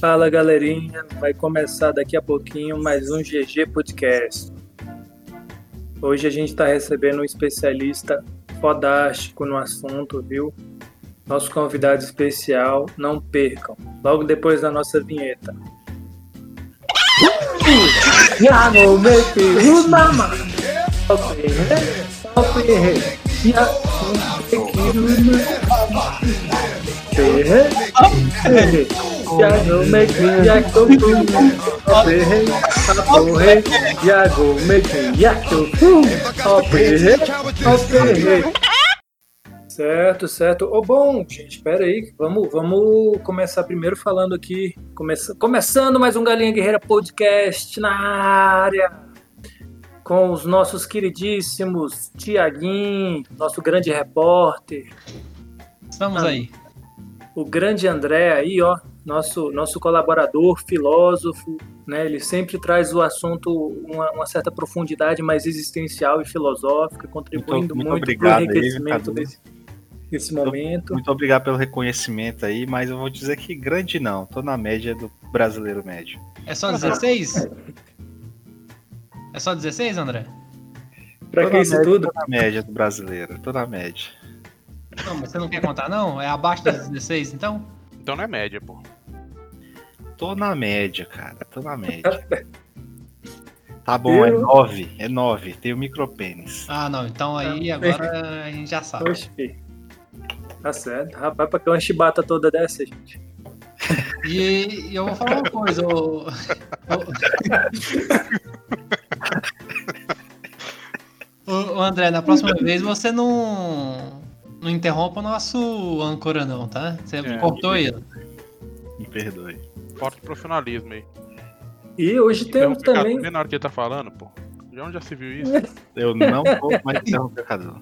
Fala galerinha, vai começar daqui a pouquinho mais um GG Podcast. Hoje a gente está recebendo um especialista fodástico no assunto, viu? Nosso convidado especial, não percam, logo depois da nossa vinheta. Yak. Hoppe hoppe yak. Hoppe hoppe. Certo, certo. Ô, bom, gente, espera aí. Vamos, vamos começar primeiro falando aqui. Começa, começando mais um Galinha Guerreira Podcast na área. Com os nossos queridíssimos Tiaguinho, nosso grande repórter. Estamos aí. O grande André aí, ó, nosso, nosso colaborador, filósofo, né? Ele sempre traz o assunto uma, uma certa profundidade mais existencial e filosófica, contribuindo muito, muito, para o enriquecimento aí, desse, desse momento. Muito obrigado pelo reconhecimento aí, mas eu vou dizer que grande não, tô na média do brasileiro médio. É só 16? é só 16, André? Pra que isso média, tudo? Tô na média do brasileiro, tô na média. Não, mas você não quer contar, não? É abaixo das 16, então? Então não é média, pô. Tô na média, cara. Tô na média. Tá bom, é 9. É 9. Tem o micropênis. Ah, não. Então aí agora a gente já sabe. Oxe, filho. Tá certo. Rapaz, pra que uma chibata toda dessa, gente? E, e eu vou falar uma coisa. Ô, ô, André, na próxima vez você não, não interrompa o nosso âncora, não, tá? Você É, cortou ele. Me perdoe. Falta de profissionalismo aí. E hoje temos também. Na hora que ele tá falando, pô. De onde já se viu isso? Eu não vou mais interromper o Cadu.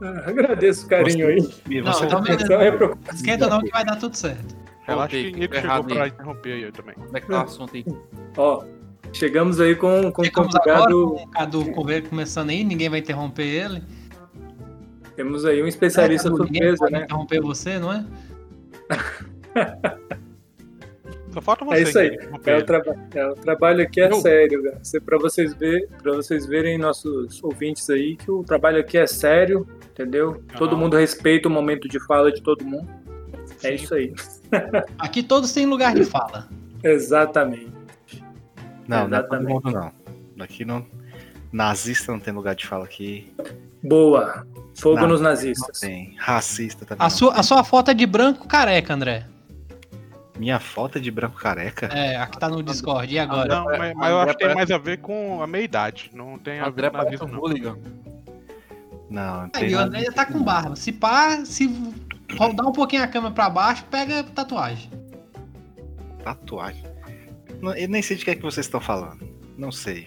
Ah, Agradeço o carinho aí. E Não, você então tá e preocupação. Esquenta não que vai dar tudo certo. Relaxa que Nico chegou errado pra aí. interromper aí também. Como é que tá o assunto aí? Ó, chegamos aí com, com o Chegamos agora convidado. com o Cadu começando aí, ninguém vai interromper ele. Temos aí um especialista ninguém surpresa, né? interromper você, não é? Só falta você. É isso aí. É o, traba é, o trabalho aqui é Eu- sério. Cê- Pra vocês, ver, pra vocês verem, nossos ouvintes aí, que o trabalho aqui é sério, entendeu? Todo Aham. mundo respeita o momento de fala de todo mundo. É Sim. isso aí. Aqui todos têm lugar de fala. Exatamente. Não, não é todo Exatamente. mundo não. Daqui não. Nazista não tem lugar de fala aqui. Boa. Fogo Não, nos nazistas. tem. Racista também. A sua, a sua foto é de branco careca, André. Minha foto é de branco careca? É, a que tá no Discord. E agora? Não, mas, mas eu acho que tem mais a ver com a meia idade. Não tem a ver com nazismo, não. hooligan. Não, não tem Aí o André já tá com barba. Se pá, se rodar um pouquinho a câmera pra baixo, pega tatuagem. Tatuagem. Não, eu nem sei de que é que vocês estão falando. Não sei.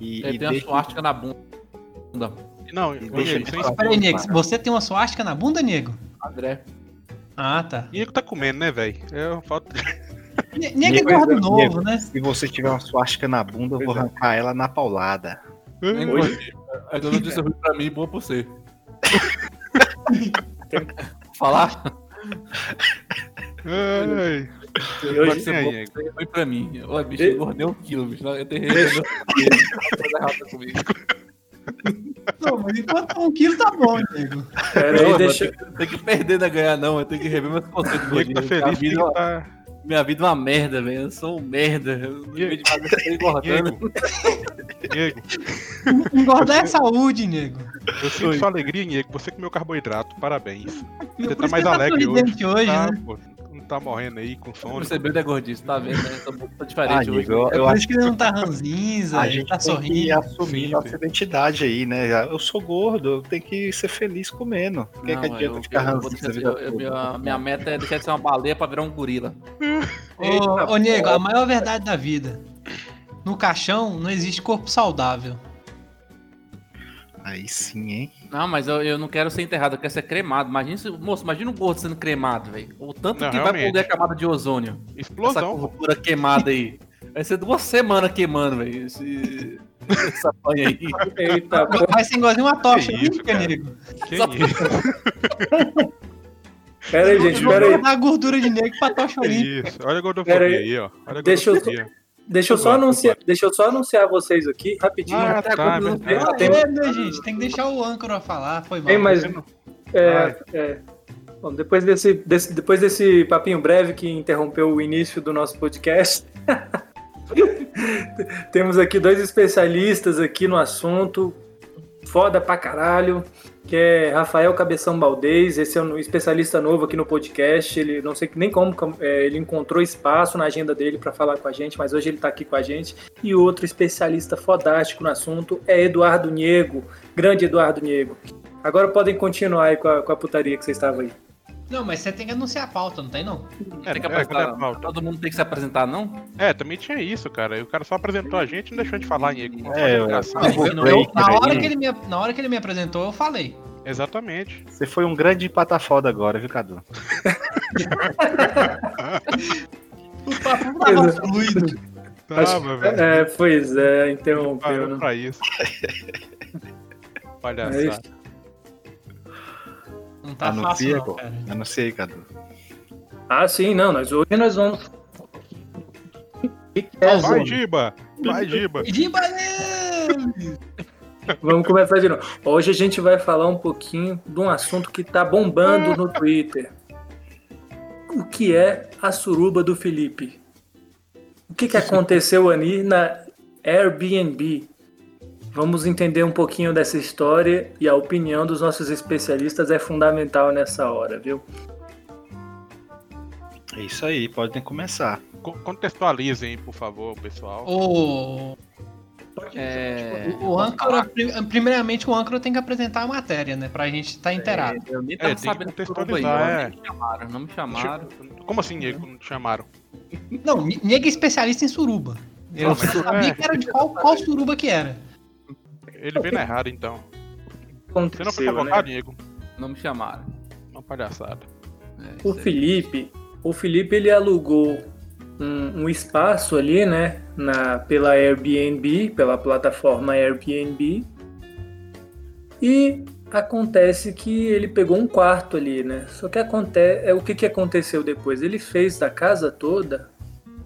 E, Ele e tem uma deixa- suástica na bunda. Não, E ô, deixa ele Peraí, nego, você tem uma suástica na bunda, nego? André. Ah, tá. Nico tá comendo, né, velho? É falta Nego é Nego, gordo nego. novo, né? Se você tiver uma suástica na bunda, eu vou arrancar ela na paulada. Nem Hoje- gostei. Essa notícia ruim pra mim e boa pra você. Falar? Ai, E Pode hoje, aí, nego. pra você e ruim pra mim. Olha, bicho, E- eu engordei um quilo, bicho. Eu tenho coisa errada comigo. Não, mas enquanto um quilo tá bom, nego. pera aí, deixa, Tem que perder, não é ganhar, não. Eu tenho que rever meus conceitos. Nico tá feliz vida, ele tá... minha vida é uma merda, velho. Eu sou um merda. Eu não vejo de fazer isso aí engordando. Engordar é saúde, nego. eu sinto sua alegria, Niego. Você comeu carboidrato, parabéns. Você tá mais alegre hoje. hoje, Tá, né? Tá morrendo aí com sono. Percebeu, né, gordinho? Você tá vendo, né? Eu tô, Ah, diferente hoje. amigo, eu, É eu por acho isso que ele não tá ranzinza, a ele gente tá sorrindo. assumir Sim, nossa identidade aí, né? Eu sou gordo, eu tenho que ser feliz comendo. O que, é que adianta eu- ficar eu ranzinza a eu- eu- toda? minha, minha meta é deixar de ser uma baleia pra virar um gorila. Ô, ô, nego, a maior verdade da vida. No caixão não existe corpo saudável. Aí sim, hein? Não, mas eu, eu não quero ser enterrado, eu quero ser cremado. Imagina, moço, imagina um gordo sendo cremado, velho. O tanto Não, que vai realmente. perder a camada de ozônio. Essa Explosão, pô. gordura queimada aí. Vai ser duas semanas queimando, velho. Esse... Essa panha aí. Eita. Vai ser igualzinho uma tocha Que isso, olímpica, cara. nego. Que Só- isso? Pera aí, gente, vou pera aí. guardar a gordura de negro pra tocha olímpica. isso. Olha a gordofobia aí. aí, ó. Olha a Deixa eu- gordofobia. Deixa eu só anunciar, deixa eu só anunciar vocês aqui, rapidinho. Ah, Até tá, agora não verdade. Ah, tem- é, né, gente? Tem que deixar o âncora falar. Foi mal. Tem não- É, é. Bom, depois desse, desse- depois desse papinho breve que interrompeu o início do nosso podcast, temos aqui dois especialistas aqui no assunto, foda pra caralho, que é Rafael Cabeção Baldez, esse é um especialista novo aqui no podcast, ele não sei nem como é, ele encontrou espaço na agenda dele para falar com a gente, mas hoje ele tá aqui com a gente, e outro especialista fodástico no assunto é Eduardo Niego, grande Eduardo Niego. Agora podem continuar aí com a, com a putaria que vocês estavam aí. Não, mas você tem que anunciar a pauta, não tem não? É, Tem que é, apresentar. a pauta? Todo mundo tem que se apresentar, não? É, também tinha isso, cara. E o cara só apresentou a gente e não deixou a gente falar. Uma É, eu- eu Eu- na, hora que ele me, na hora que ele me apresentou, eu falei. Exatamente. Você foi um grande patafoda agora, viu, Cadu? O papo tava fluido. Tava, velho. É, pois é, interrompeu, né? pra isso. É Palhaçada. isso. Não tá Anuncia, fácil não, cara. Anunciei, Cadu. Ah, sim, não, nós hoje nós vamos. Que que é, Vai? Giba! Vai, Giba! De banana! Vamos começar de novo. Hoje a gente vai falar um pouquinho de um assunto que tá bombando no Twitter. O que é a suruba do Felipe? O que, que aconteceu ali na Airbnb? Vamos entender um pouquinho dessa história e a opinião dos nossos especialistas é fundamental nessa hora, viu? É isso aí, podem começar. Co- Contextualizem, por favor, pessoal. O, É. o, o âncora, pri- primeiramente o âncora tem que apresentar a matéria, né? Pra gente estar inteirado. Eu nem É, tava que sabendo contextualizar, não, é. me chamaram, não me chamaram. Como assim, Niego? Não te chamaram? Não, Nega é especialista em suruba. Eu Não, mas- sabia é. que era de qual, qual suruba que era. Ele veio na errada, então. Você não foi Aconteceu, né? convocado, Diego? Não me chamaram. Uma palhaçada. É, O. Felipe, o Felipe ele alugou um, um espaço ali, né, na, pela Airbnb, pela plataforma Airbnb, e acontece que ele pegou um quarto ali, né? Só que acontece, é o que, que aconteceu depois? Ele fez da casa toda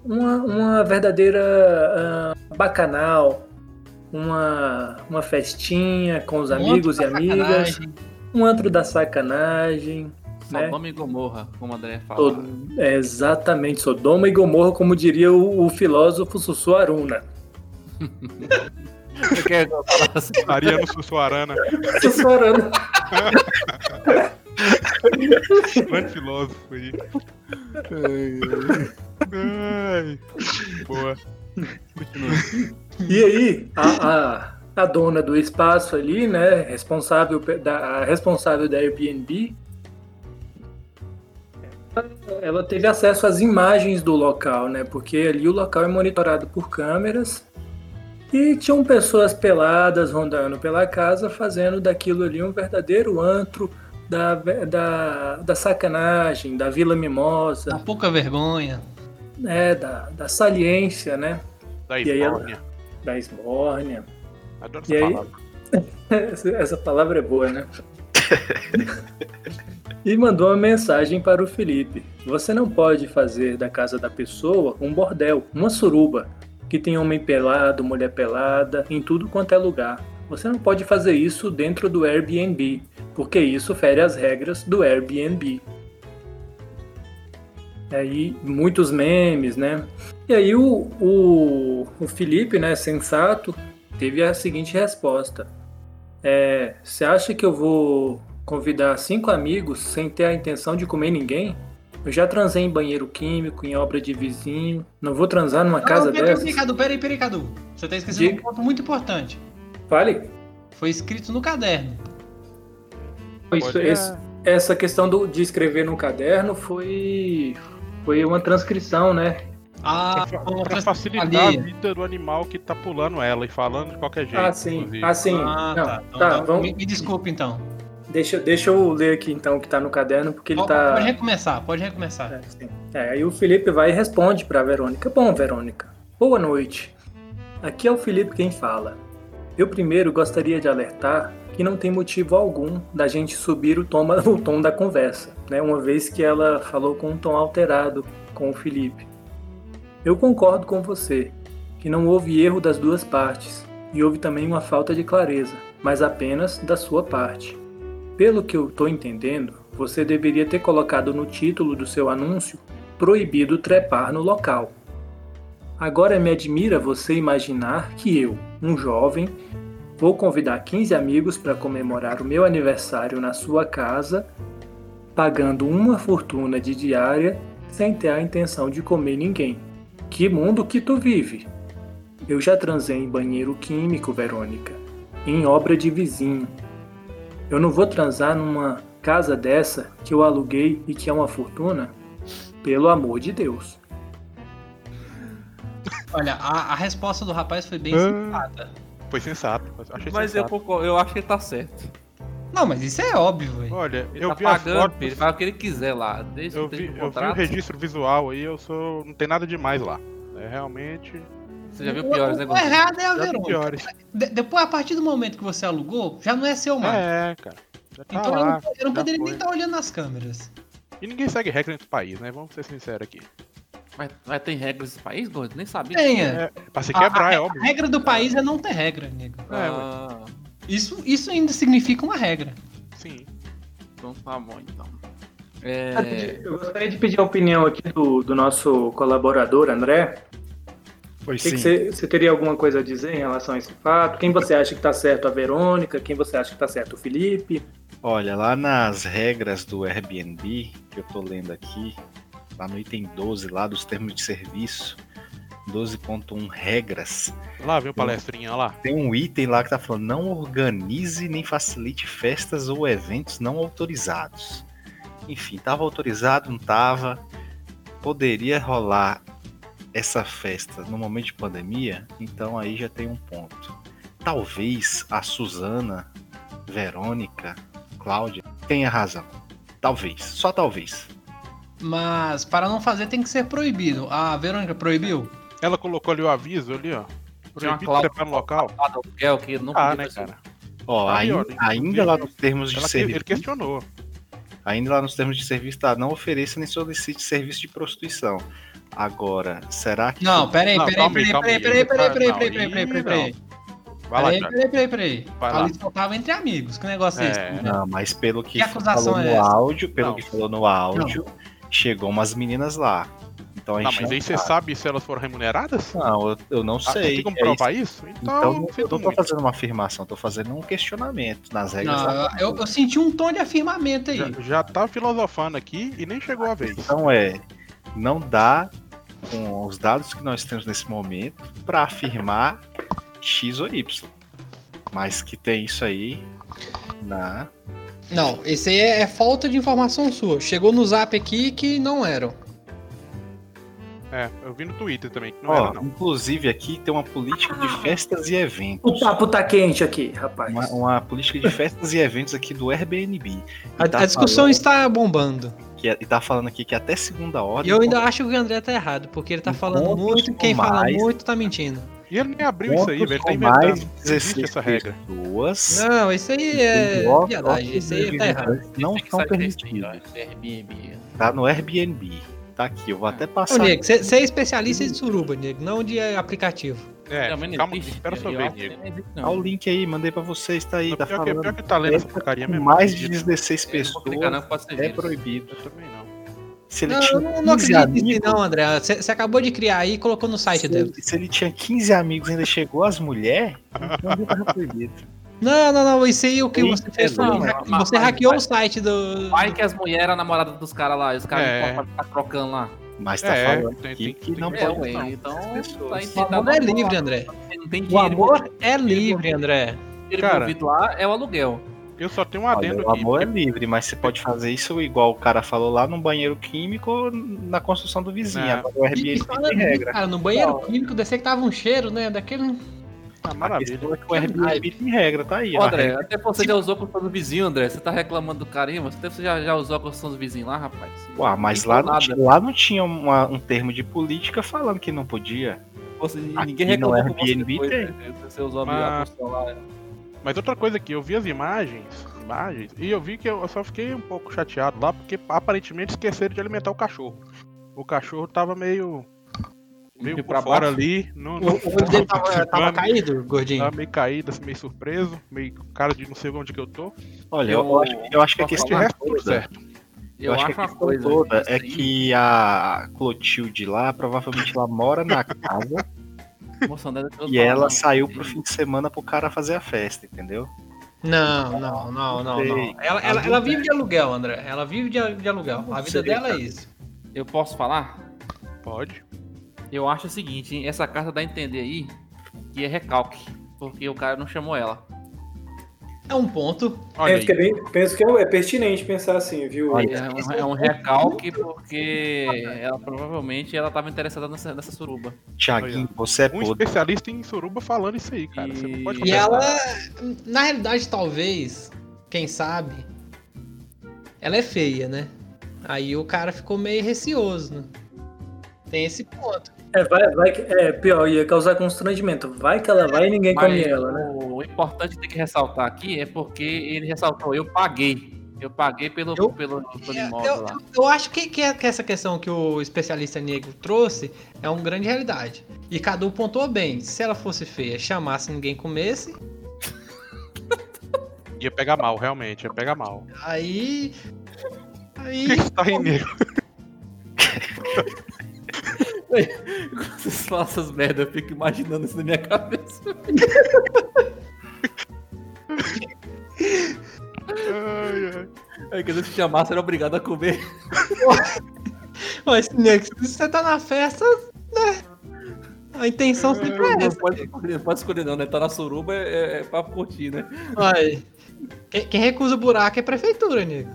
uma, uma verdadeira ah, bacanal, uma, uma festinha com os amigos e amigas, sacanagem. um antro da sacanagem. né? Sodoma e Gomorra, como o André fala. Sod- é, exatamente, Sodoma e Gomorra, como diria o, o filósofo Sussu Aruna. Você quer que eu fale assim? Ariano Sussuarana, Sussu Aruna. grande filósofo aí. Ai, boa. E aí, a, a, a dona do espaço ali, né, responsável da, a responsável da Airbnb, ela teve acesso às imagens do local, né, porque ali o local é monitorado por câmeras e tinham pessoas peladas rondando pela casa, fazendo daquilo ali um verdadeiro antro da, da, da sacanagem, da Vila Mimosa, Dá pouca vergonha. né, da, da saliência, né, Da E aí ela- Esbórnia. Da esbórnia. Adoro E essa aí- palavra. Essa, essa palavra é boa, né? e mandou uma mensagem para o Felipe. Você não pode fazer da casa da pessoa um bordel, uma suruba, que tem homem pelado, mulher pelada, em tudo quanto é lugar. Você não pode fazer isso dentro do Airbnb, porque isso fere as regras do Airbnb. Aí, muitos memes, né? E aí o, o, o Felipe, né, sensato, teve a seguinte resposta. É, você acha que eu vou convidar cinco amigos sem ter a intenção de comer ninguém? Eu já transei em banheiro químico, em obra de vizinho. Não vou transar numa casa não, peraí, dessas? peraí, Cadu, peraí, peraí, Cadu. Você tá esquecendo Diga. um ponto muito importante. Fale. Foi escrito no caderno. Isso, esse- essa questão do- de escrever no caderno foi, foi uma transcrição, né? Ah, transcrição facilitar ali. a vida do animal que tá pulando ela e falando de qualquer jeito. Ah, sim. inclusive. Ah, sim. Ah, Não, tá. Então, tá, então, vamos, me, me desculpe então. deixa, deixa eu ler aqui então o que tá no caderno, porque ele Pode, tá. pode recomeçar, pode recomeçar. É, sim. É, aí o Felipe vai e responde para a Verônica. Bom, Verônica, boa noite. Aqui é o Felipe quem fala. Eu primeiro gostaria de alertar que não tem motivo algum da gente subir o tom, o tom da conversa, né? Uma vez que ela falou com um tom alterado com o Felipe. Eu concordo com você que não houve erro das duas partes e houve também uma falta de clareza, mas apenas da sua parte. Pelo que eu estou entendendo, você deveria ter colocado no título do seu anúncio proibido trepar no local. Agora me admira você imaginar que eu, um jovem, vou convidar 15 amigos para comemorar o meu aniversário na sua casa, pagando uma fortuna de diária sem ter a intenção de comer ninguém. Que mundo que tu vive! Eu já transei em banheiro químico, Verônica, em obra de vizinho. Eu não vou transar numa casa dessa que eu aluguei e que é uma fortuna? Pelo amor de Deus. Olha, a, a resposta do rapaz foi bem Ah. sensata. Foi sensato. Achei Mas eu, sensato. eu acho que ele tá certo. Não, mas isso é óbvio, velho. Olha, Ele eu tá vi a pagando, foto. filho, ele faz o que ele quiser lá. Desde Eu vi, eu vi o registro visual aí, eu sou. Não tem nada demais lá. É realmente. Você já viu piores, né, O errado é a Verônica. De- depois, a partir do momento que você alugou, já não é seu mais. É, cara. Tá então eu lá. não, eu não poderia foi. nem estar olhando nas câmeras. E ninguém segue regra nesse país, né? Vamos ser sinceros aqui. Mas, mas tem regras nesse país, gordo? Nem sabia. Tenha. É, pra se A- quebrar, a, é a óbvio. regra do país é não ter regra, nego. É, ué. Isso, isso ainda significa uma regra. Sim. então tá bom, então. É, Eu gostaria de pedir a opinião aqui do, do nosso colaborador, André. Pois O que que você você teria alguma coisa a dizer em relação a esse fato? Quem você acha que está certo a Verônica? Quem você acha que está certo o Felipe? Olha, lá nas regras do Airbnb, que eu tô lendo aqui, lá no item 12, lá dos termos de serviço, 12.1 regras, Lá vem o palestrinha lá. tem um item lá que tá falando não organize nem facilite festas ou eventos não autorizados. Enfim, tava autorizado, não tava. Poderia rolar essa festa no momento de pandemia, então aí já tem um ponto. Talvez a Suzana, Verônica, Cláudia tenha razão. Talvez, só talvez. Mas para não fazer tem que ser proibido. A Verônica proibiu? Ela colocou ali o aviso ali, ó. Proibido trepar no local. lá do aluguel que não Ah, né, cara? Ó, Aí, ainda, ó, ainda lá nos termos de serviço. ele questionou. Ainda lá nos termos de serviço tá, não ofereça nem solicite serviço de prostituição. Agora, será que. Não, peraí, Não, peraí, peraí, peraí, aí. peraí, peraí, peraí, Não, peraí, peraí, peraí, aí peraí, peraí. Vai lá, Peraí, Thiago. peraí, peraí, peraí. Lá. Ali só tava entre amigos. Que negócio é esse? É. Não, mas pelo que, Que acusação falou é no áudio, pelo Não. que falou no áudio, chegou umas meninas lá. Então a Não, gente mas aí você sabe. sabe se elas foram remuneradas? Não, eu, eu não Ah, sei. Tem como é provar isso. isso? Então, Então, eu não tô muito. fazendo uma afirmação, tô fazendo um questionamento nas regras. Não, eu, eu senti um tom de afirmamento aí. Já, já tá filosofando aqui e nem chegou a vez. Então é, não dá com os dados que nós temos nesse momento para afirmar X ou Y. Mas que tem isso aí na. Não, esse aí é, é falta de informação sua. Chegou no zap aqui que não eram. É, eu vi no Twitter também, que não Ó, era não. inclusive aqui tem uma política de festas e O eventos. papo tá quente aqui, rapaz. Uma, uma política de festas e eventos aqui do Airbnb. E A, tá a discussão falando está bombando. que, e tá falando aqui que até segunda E ordem. eu ainda acho que o André tá errado, porque ele tá falando muito e quem com fala mais- muito tá mentindo. E ele nem abriu isso aí, velho. Ele tá mais inventando. de Não 16 existe essa regra. pessoas. Não, isso aí é viadagem. Isso aí tá errado. Não Tem que são permitidos. Tá no Airbnb. Tá aqui, eu vou até Ô, passar. Nego, você é especialista de suruba, Nego, não de aplicativo. É, Também não calma, existe, espera sua vez, que Diego. não existe, Olha não. o link aí, mandei pra vocês, tá aí, tá Pior que, falando. pior que tá lendo essa porcaria mesmo. mais de acredito. 16 Eu não vou pessoas não, é proibido. Eu também não. Se ele Não, tinha eu não, não 15 acredito nisso não, André. Você acabou de criar aí e colocou no site se, dele. ele, se ele tinha 15 amigos e ainda chegou as mulheres, então ele tava proibido. Não, não, não. Isso aí o que você fez é foi. verdade. hack- Mas- Você mas- hackeou mas- o site do. Vai que as mulheres eram namoradas dos caras lá, os caras É. não podem ficar trocando lá. Mas tá É, falando tem- aqui tem- que tem não que É, pode ué, não. então tá. O amor é livre, André. Não tem O amor é livre, André. dinheiro Cara. lá é o aluguel. Eu só tenho um Olha, adendo o aqui. amor é livre, mas você pode fazer isso igual o cara falou lá no banheiro químico ou na construção do vizinho. É. Agora o E, Airbnb e tem regra. cara, no banheiro químico, descer que tava um cheiro, né? Daquele. Ah, A maravilha. é o Airbnb tem regra, tá aí. Ô, ó. André, até você já usou a construção do vizinho, André. Você tá reclamando do carinho, mas até você já, já usou a construção do vizinho lá, rapaz. Ué, mas Não lá não, nada. tinha, lá não tinha uma- um termo de política falando que não podia. Você, ninguém no reclamou você Airbnb depois, tem. né? Você usou a Mas- construção lá. Mas outra coisa aqui, eu vi as imagens, imagens, e eu vi que eu só fiquei um pouco chateado lá, porque aparentemente esqueceram de alimentar o cachorro. O cachorro tava meio. Meio Meio por pra fora ali. Não, O, o olho dele tava, tava caído, gordinho. Tava meio caído, assim, meio surpreso, meio cara de não sei onde que eu tô. Olha, eu, Eu- acho, eu acho que a questão resto, tudo toda, certo. Eu, acho acho que a uma questão coisa. toda é aí- que a Clotilde lá, provavelmente ela mora na casa eu e ela saiu pro fim de semana pro cara fazer a festa, entendeu? Não, não, não, não, não. Ela, ela, ela vive de aluguel, André. Ela vive de, de aluguel. A vida dela é isso. Eu posso falar? Pode. Eu acho o seguinte, hein, essa carta dá a entender aí que é recalque. Porque o cara não chamou ela. É um ponto. Olha Penso que, é bem, penso que é é pertinente pensar assim, viu? Olha, É um, é um recalque porque ela provavelmente ela tava interessada nessa, nessa suruba. Tiaguinho, você é Um podre. especialista em suruba falando isso aí, cara. Você não pode E E ela, na realidade, talvez, quem sabe, ela é feia, né? Aí o cara ficou meio receoso, né? Tem esse ponto. É, vai, vai é pior, ia causar constrangimento. Vai que ela vai e ninguém come ela, né? o importante tem que ressaltar aqui é porque ele ressaltou, eu paguei. Eu paguei pelo, Eu- pelo, pelo É, imóvel eu, lá. eu acho que, que, é- que essa questão que o especialista negro trouxe é uma grande realidade. E Cadu pontuou bem. Se ela fosse feia, chamasse ninguém comesse, Ia pegar mal, realmente, ia pegar mal. aí. Aí. O que que Vocês falam essas merdas, eu fico imaginando isso na minha cabeça. Ai, ai. Aí quando eu chamasse, era obrigado a comer. Mas, negro, se você tá na festa, né? A intenção sempre é essa. pode escolher, não pode escolher não, né? Tá na suruba é, é, é pra curtir, né? Ai. Quem, quem recusa buraco é prefeitura, nego.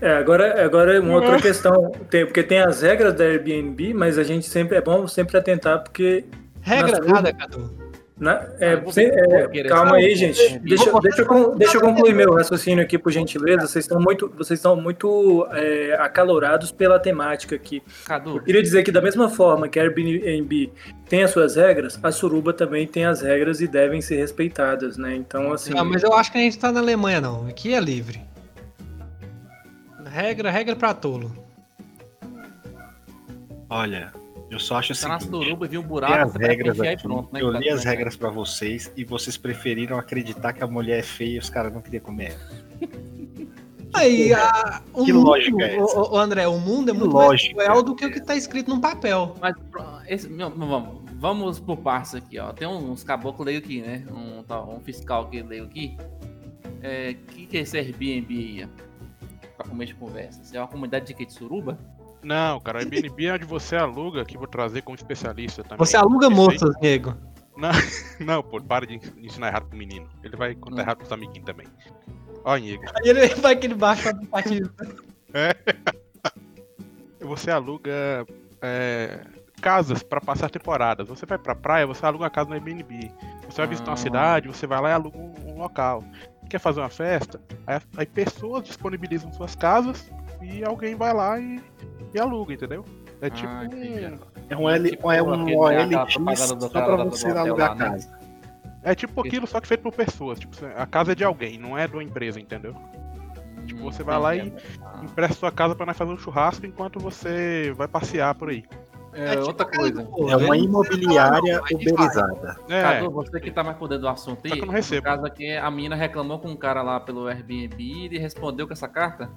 É, agora, agora uma outra questão, tem, porque tem as regras da Airbnb, mas a gente sempre é bom sempre atentar, porque Regra Nas nada, Cadu. Na- é, Ah, sem- é, querer calma aí, gente. Deixa, Vou- deixa, eu, deixa eu concluir meu raciocínio aqui, por gentileza. Vocês estão muito, vocês estão muito é, acalorados pela temática aqui. Cadu, Eu queria dizer que da mesma forma que a Airbnb tem as suas regras, a Suruba também tem as regras e devem ser respeitadas, né? Então, assim, Não, mas eu acho que a gente tá na Alemanha, não. Aqui é livre. Regra, regra pra tolo. Olha, eu só acho o tá na seguinte. suruba viu um buraco, as regras aqui. pronto, né? eu Cadu? li as regras pra vocês e vocês preferiram acreditar que a mulher é feia e os caras não queriam comer ela. Aí, a, o Que mundo, lógica é essa? o, o André, o mundo é Que muito lógica mais cruel do é que o que tá escrito num papel. Mas pro- esse, meu, vamos, vamos por partes aqui, ó. Tem uns caboclos leio aqui, né? Um, um fiscal que leio aqui. É, que que é esse Airbnb aí, comer de conversa. Isso é uma comunidade de quê? De suruba? Não, cara, o Airbnb é onde você aluga, que eu vou trazer como especialista também. Você aluga moças, nego. Não, pô, para de ensinar errado pro menino. Ele vai contar Hum. errado pros amiguinhos também. Ó, Inigo, Aí ele vai aquele baixo aplicativo. você aluga é, casas pra passar temporadas. Você vai pra praia, você aluga uma casa no Airbnb. Você vai visitar uma Ah. cidade, você vai lá e aluga um, um local. Quer fazer uma festa? Aí, aí pessoas disponibilizam suas casas e alguém vai lá e, e aluga, entendeu? É tipo. Ah, entendi. um- É um, L, Tipo é um propaganda do só pra você alugar lá, né? casa. É tipo aquilo, só que feito por pessoas. Tipo, a casa é de alguém, não é de uma empresa, entendeu? Tipo, você vai lá e-. Empresta sua casa pra nós fazer um churrasco enquanto você vai passear por aí. É, outra coisa. É uma imobiliária Aí uberizada. É, Cadu, você que tá mais por dentro do assunto aí, não no caso aqui, a mina reclamou com um cara lá pelo Airbnb e ele respondeu com essa carta?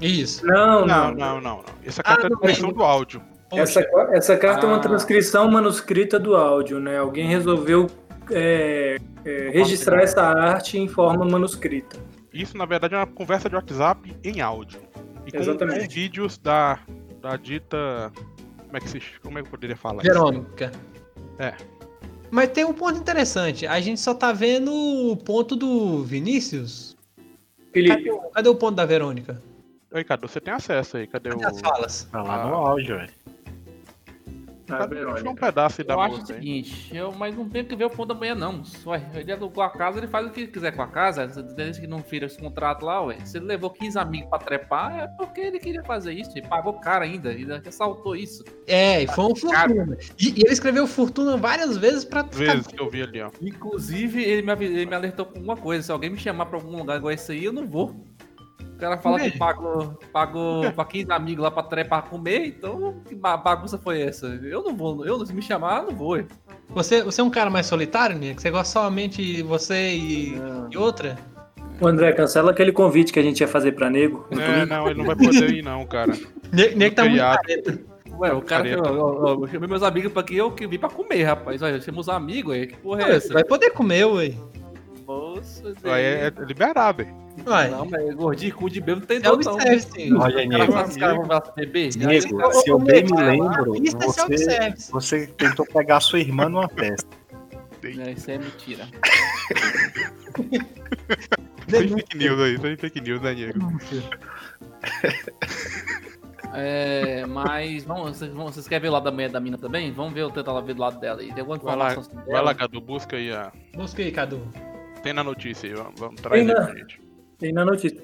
Isso. não, não, não. não, não, não. Essa carta Ah, é a não, transcrição bem. do áudio. Essa, essa carta é uma Ah. transcrição manuscrita do áudio, né? Alguém resolveu é, é, registrar essa arte em forma manuscrita. Isso, na verdade, é uma conversa de WhatsApp em áudio. E com, Exatamente. com vídeos da, da dita. Como é que se como é que eu poderia falar? isso? Verônica. É. Mas tem um ponto interessante. A gente só tá vendo o ponto do Vinícius. Felipe, Cadê, o- cadê o ponto da Verônica? Aí, Cadu, você tem acesso aí. Cadê Cadê o. as falas? Tá lá Ah. no áudio, velho. Cada um um pedaço da Eu acho o seguinte, eu, mas não tem que ver o fundo da manhã, não. Ué, ele alugou a casa, ele faz o que quiser com a casa, desde que não fira esse contrato lá, ué. Se ele levou 15 amigos pra trepar, é porque ele queria fazer isso. Ele pagou caro ainda, ainda ressaltou isso. É, e foi um fortuna. E, e ele escreveu fortuna várias vezes pra Vezes que eu vi ali, ó. Inclusive, ele me, ele me alertou com uma coisa: se alguém me chamar pra algum lugar igual esse aí, eu não vou. O cara fala que pagou, pagou pra 15 amigos lá pra trepar comer, então que ba- bagunça foi essa? Eu não vou, eu se me chamar, eu não vou. ué. Você, você é um cara mais solitário, Nick? Você gosta somente de você e, e outra? O André, cancela aquele convite que a gente ia fazer pra nego. É, não, ele não vai poder ir, não, cara. Nick tá muito careta. Ué, o cara ó, ó, eu chamei meus amigos pra aqui, eu que vim pra comer, rapaz. Olha, chamamos amigos, ué, que porra é Você essa? vai poder comer, ué. Moça, Aí é, é liberado, hein? Uai, Não, mas gordinho, cu de bebo não tem é dor, o não. service. Olha, caras os caras vão lá beber? Nego, Ô, se eu ô, bem me Nego, lembro, é você, você tentou pegar sua irmã numa festa. Não, isso é mentira. Sem fake news aí, sem fake news, né, Diego? É, mas vamos, vocês, querem ver o lado da mulher da mina também? Vamos ver, eu tentar lá ver do lado dela aí. Tem alguma Vai lá, informação sobre vai lá, ela? Cadu, busca aí a. Busca aí, Cadu. Tem na notícia aí, vamos, vamos trazer Tem na- pra gente. Tem na notícia.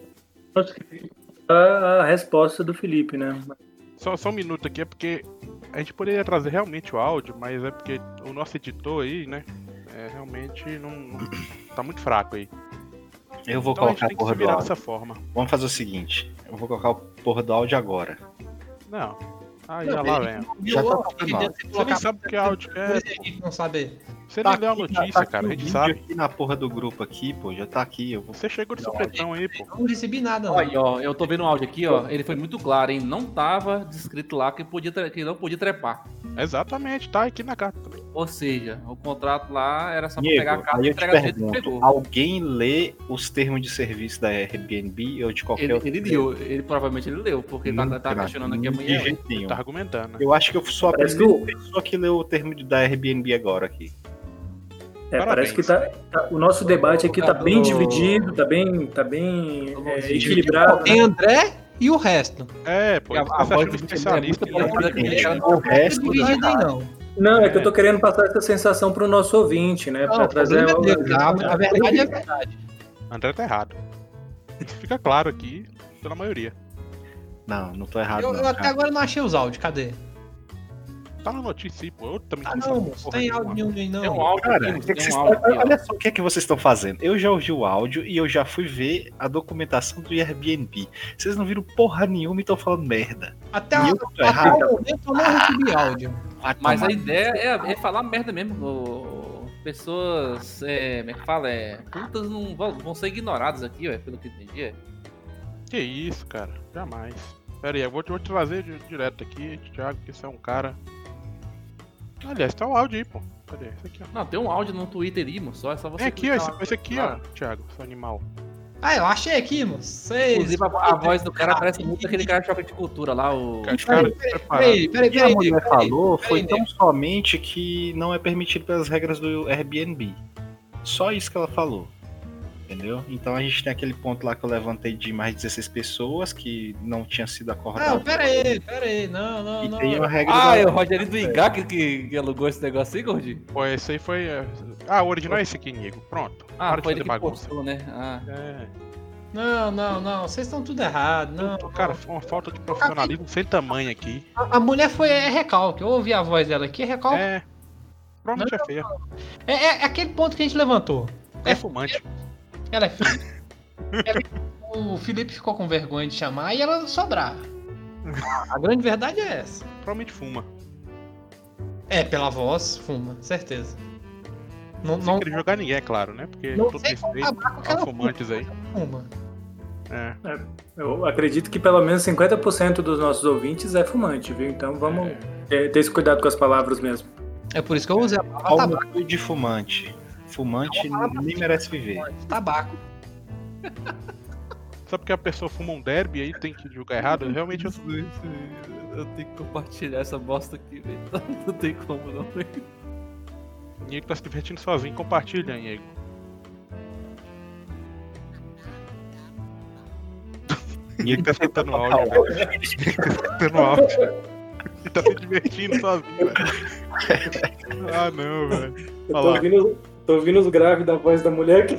A, a resposta do Felipe, né? Só, só um minuto aqui, é porque a gente poderia trazer realmente o áudio, mas é porque o nosso editor aí, né? É, realmente não, não- tá muito fraco aí. Eu vou Então a colocar a que porra do áudio. dessa forma. Vamos fazer o seguinte: eu vou colocar o porra do áudio agora. Não. Aí já lá vem. Já tá Você nem sabe o que áudio é. a gente não sabe. Você Tá nem leu a aqui, notícia, tá aqui cara, a gente sabe. aqui na porra do grupo aqui, pô, já tá aqui. Eu vou... Você chegou de supetão aí, pô. Eu não recebi nada, não. Olha, ó, eu tô vendo o áudio aqui, ó. Ele foi muito claro, hein? Não tava descrito lá que, podia tre- que não podia trepar. Exatamente, tá aqui na carta também. Ou seja, o contrato lá era só pra Diego, pegar a carta aí e entregar do jeito que pegou. alguém lê os termos de serviço da Airbnb ou de qualquer Ele, outro? ele leu, ele provavelmente ele leu, porque tá, Nunca, tá questionando aqui amanhã. nenhum. Tá argumentando. né? Eu acho que eu sou a pessoa que leu o termo de- da Airbnb agora aqui. É, Parabéns. parece que tá, tá- o nosso debate aqui tá bem dividido, tá bem, tá bem é, equilibrado. Tem André e o resto. É, pô, a- a voz do especialista. É muito né? ele. o resto Não dividido aí, não. Não, é que eu tô querendo passar essa sensação pro nosso ouvinte, né? Não, Pra o trazer é dele. A, a verdade é verdade. André tá errado. Fica claro aqui pela maioria. Não, não tô errado. Eu, não, eu até agora não achei os áudios, cadê? Tá na notícia aí, pô. Eu também Ah, não não, tem áudio nenhum aí, não. Tem um áudio Cara, aqui, tem um áudio aqui, olha só o que, é que vocês estão fazendo. Eu já ouvi o áudio e eu já fui ver a documentação do Airbnb. Vocês não viram porra nenhuma e estão falando merda. Até, a- eu até o momento eu não recebi áudio. Vai Mas tomar a ideia é, é falar merda mesmo. o- pessoas, é, como é que fala? É, putas não vão, vão ser ignoradas aqui, ué, pelo que eu entendi. é. Que isso, cara. Jamais. Pera aí, eu vou, te- vou te trazer di- direto aqui, Thiago, que você é um cara. Aliás, tá o áudio aí, pô. Cadê? Esse aqui, ó. Não, tem um áudio no Twitter aí, moço. Só, é só você. Vem aqui, ó. Esse, esse aqui, Ah. ó, Thiago, seu animal. Ah, eu achei aqui, moço. Seis. Inclusive, a, a voz do cara parece muito aquele cara de choque de cultura lá, o. Os caras Peraí, peraí, peraí, O que a peraí. mulher peraí. falou foi peraí, tão somente que não é permitido pelas regras do Airbnb. Só isso que ela falou. Entendeu? Então a gente tem aquele ponto lá que eu levantei de mais 16 pessoas que não tinha sido Não, acordado. peraí, peraí. Não, não, E não. tem uma regra Ah, é o Rogerinho do Ingá que, que, alugou esse negócio aí, gordinho? Pô, esse aí foi. é, Ah, o original é esse aqui, Nigo. Pronto. Ah, Para de foi ele que bagunça. postou, né? Ah. É. Não, não, não. Vocês estão tudo errado. Não. Cara, foi uma falta de profissionalismo sem tamanho aqui. A, a mulher foi é, recalque. Eu ouvi a voz dela aqui, é recalque. É. Provavelmente é feia. É, é- é aquele ponto que a gente levantou. É fumante. Ela é feia. Ela- o Felipe ficou com vergonha de chamar e ela sobrar. A grande verdade é essa. Provavelmente fuma. É, pela voz, fuma, certeza. Não, não, querer jogar ninguém, é claro, né? Porque não todo respeito aos fumantes aí. fuma. É. Eu acredito que pelo menos 50% dos nossos ouvintes é fumante, viu? Então vamos é, ter esse cuidado com as palavras mesmo. É por isso que eu usei a palavra Qual o tabaco. de fumante? Fumante nem merece viver. tabaco. Só porque a pessoa fuma um derby e aí tem que julgar errado, realmente eu. Eu tenho que compartilhar essa bosta aqui, velho. Não tem como não. O Niego tá se divertindo sozinho. Compartilha. E ele Tá escutando o áudio. Tá escutando áudio. e tá se divertindo sozinho. velho. ah, não, velho. Eu Olha tô lá. ouvindo, tô ouvindo os graves da voz da mulher aqui.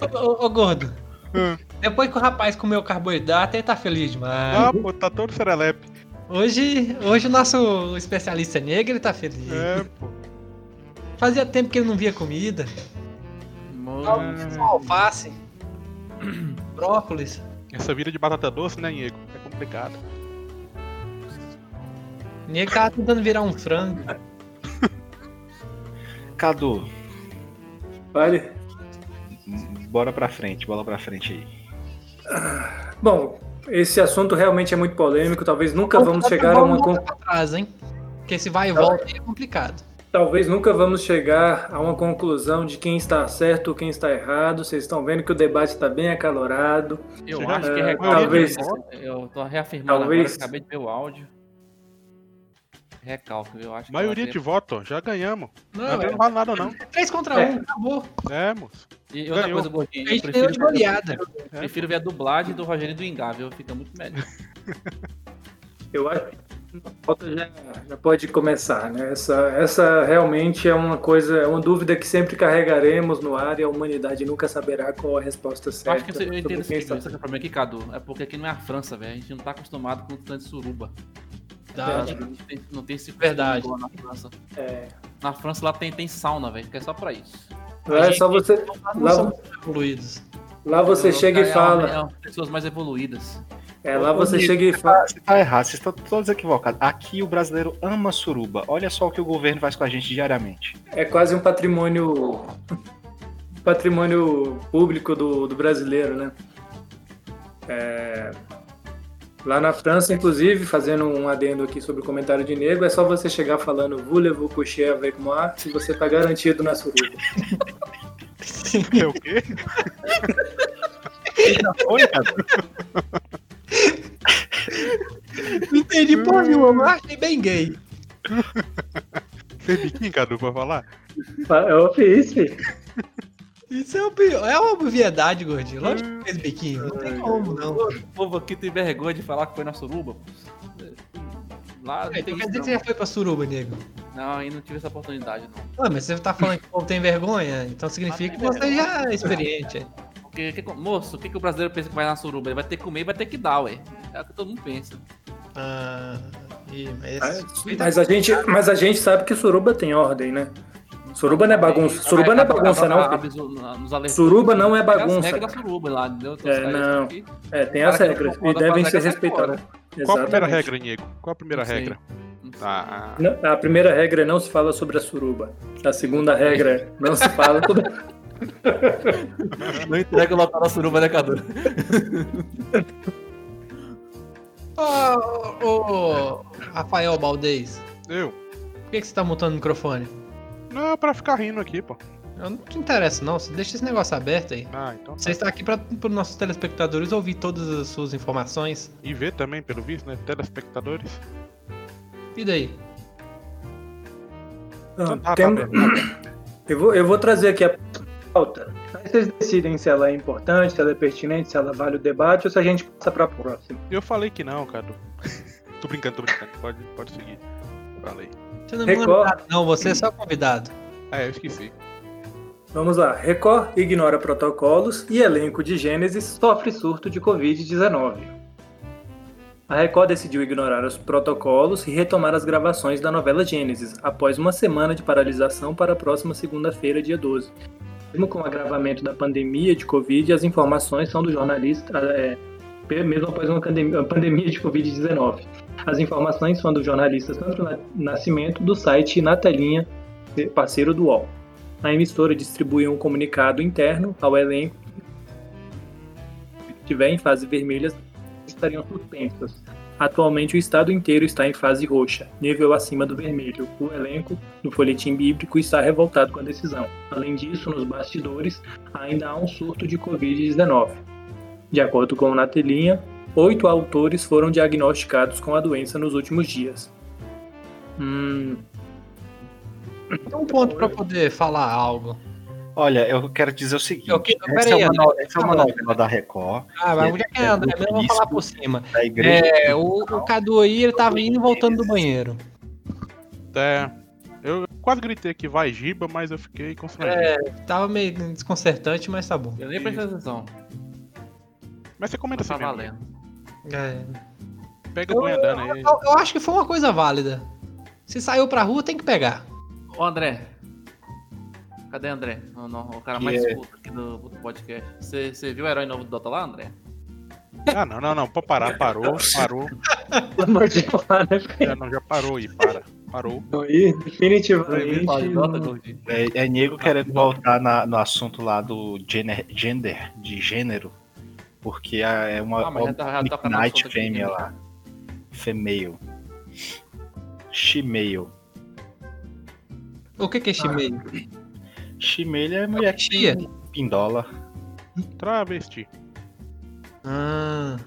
Ô, ô, ô, gordo. Hum. Depois que o rapaz comeu carboidrato, ele tá feliz demais. Ah, pô, tá todo serelepe. Hoje, hoje o nosso especialista negro, ele tá feliz. É, pô. Fazia tempo que ele não via comida. Mano, alface. Brócolis. Essa vida de batata doce, né, Diego? É complicado. O negro tava tentando virar um frango. Cadu, Vale? bora pra frente, bola pra frente aí. Bom, esse assunto realmente é muito polêmico. Talvez nunca vamos chegar a uma con- Volta pra trás, hein? Porque esse vai e volta aí é complicado. talvez nunca vamos chegar a uma conclusão de quem está certo ou quem está errado. Vocês estão vendo que o debate está bem acalorado. eu acho que é, é talvez- Eu tô reafirmando Talvez- agora, acabei de ver o áudio. Recalque, eu acho que Maioria de voto, já ganhamos. Não, Não, é não vale nada, não. 3 contra É. 1, acabou. É, moço. E outra Ganhou. coisa, Gordinho, A eu gente prefiro, de goleada. É, prefiro ver a dublagem do Rogério do Engável, fica muito melhor. Eu acho que a pauta já, já pode começar, né? Essa, essa realmente é uma coisa, é uma dúvida que sempre carregaremos no ar e a humanidade nunca saberá qual a resposta Eu certa. acho que você, eu sobre entendo esse o problema aqui, Cadu. É porque aqui não é a França, velho. A gente não tá acostumado com o tanto de suruba. Não tem esse Verdade. na França. É, Na França lá tem, tem sauna, velho, que é só pra isso. lá é só você, Não lá, evoluídos. lá você chega e é fala, é pessoas mais evoluídas. é, lá você chega e fala, Você tá errado, vocês estão todos equivocados. Aqui o brasileiro ama suruba. Olha só o que o governo faz com a gente diariamente. é quase um patrimônio, patrimônio público do, do brasileiro, né? É, lá na França, inclusive, fazendo um adendo aqui sobre o comentário de nego, é só você chegar falando voulez-vous coucher avec moi que você tá garantido na suruba. É o quê? Oi, Cadu. Não entendi porra nenhuma, mas achei bem gay. Fez biquinho, Cadu, pra falar? Eu fiz, filho. Isso é, o pior. é uma obviedade, gordinho. Lógico que fez biquinho. Não tem como, não. O povo aqui tem vergonha de falar que foi na suruba. pô. Lá não Então tem quer dizer que você já foi pra suruba, nego? Não, ainda não tive essa oportunidade, não. Ah, mas você tá falando que o povo tem vergonha, então significa que você já é experiente. Porque, que- moço, o que, que o brasileiro pensa que vai na suruba? Ele vai ter que comer e vai ter que dar, ué. É o que todo mundo pensa. Ah, ih, mas... Mas a gente, mas a gente sabe que suruba tem ordem, né? Suruba não é bagunça. Suruba não é bagunça, não. filho. Suruba não é bagunça, Tem as regras da cara. suruba lá, entendeu? É, não. É, tem as não regras e devem ser respeitadas. Qual a primeira regra, Diego? Qual a primeira Não regra? não. Tá. Não, A primeira regra é não se fala sobre a suruba. A segunda regra é não se fala sobre. Não entrega o local da suruba, né, Cadu? Ô, ô, Rafael Baldez, Eu? por que, que você tá montando o microfone? Não, é pra ficar rindo aqui, pô. Eu não te interessa, não. Você deixa esse negócio aberto aí. Ah, então Você tá. está aqui para os nossos telespectadores ouvir todas as suas informações. E ver também, pelo visto, né? Telespectadores. E daí? Então tá, Tem- tá. Eu vou, eu vou trazer aqui a pauta. Aí vocês decidem se ela é importante, se ela é pertinente, se ela vale o debate ou se a gente passa pra próxima. Eu falei que não, Cadu. tô brincando, tô brincando. Pode, pode seguir. Falei. Você não é Record. não. Você é só convidado. É, eu esqueci. Vamos lá. Record ignora protocolos e elenco de Gênesis sofre surto de Covid-19. A Record decidiu ignorar os protocolos e retomar as gravações da novela Gênesis, após uma semana de paralisação para a próxima segunda-feira, dia 12. Mesmo com o agravamento da pandemia de Covid, as informações são do jornalista, é, mesmo após uma pandemia de Covid-19. As informações são do jornalista Sandro Na- Nascimento, do site Na Telinha, parceiro do UOL. A emissora distribuiu um comunicado interno ao elenco que estiver em fase vermelha estariam suspensas. Atualmente o estado inteiro está em fase roxa, nível acima do vermelho. O elenco do folhetim bíblico está revoltado com a decisão. Além disso, nos bastidores ainda há um surto de Covid-19. De acordo com o Natelinha, oito autores foram diagnosticados com a doença nos últimos dias. Hum, Tem um ponto para poder falar algo. Olha, eu quero dizer o seguinte: Eu que- essa, é uma, André, no- essa é uma novela da Record, Ah, mas É, onde é que é, André? Mesmo vamos falar por cima. É, o, o Cadu aí, ele tava indo e voltando do banheiro. É. Eu quase gritei aqui, vai Giba, mas eu fiquei constrangido. É, tava meio desconcertante, mas tá bom. Eu nem prestei atenção. Mas você comenta Tá assim mesmo. É. Pega o boi andando aí. Eu, eu acho que foi uma coisa válida. Se saiu pra rua, tem que pegar. Ô André. Cadê André? O, no- o cara Que mais é- puto aqui do, do podcast. Você viu o herói novo do Dota lá, André? Ah, não, não, não. Pode parar, parou, parou. Pelo amor de Deus, né? Já, não, já parou aí, para. Parou. Aí, definitivamente. É, é nego querendo voltar na- no assunto lá do gender, de gênero, porque é uma, Ah, mas já tá- aqui, fêmea né? lá. Female. She-male. O que que é meio? She-male é mulher que Chia. tem pindola. Travesti. Ah.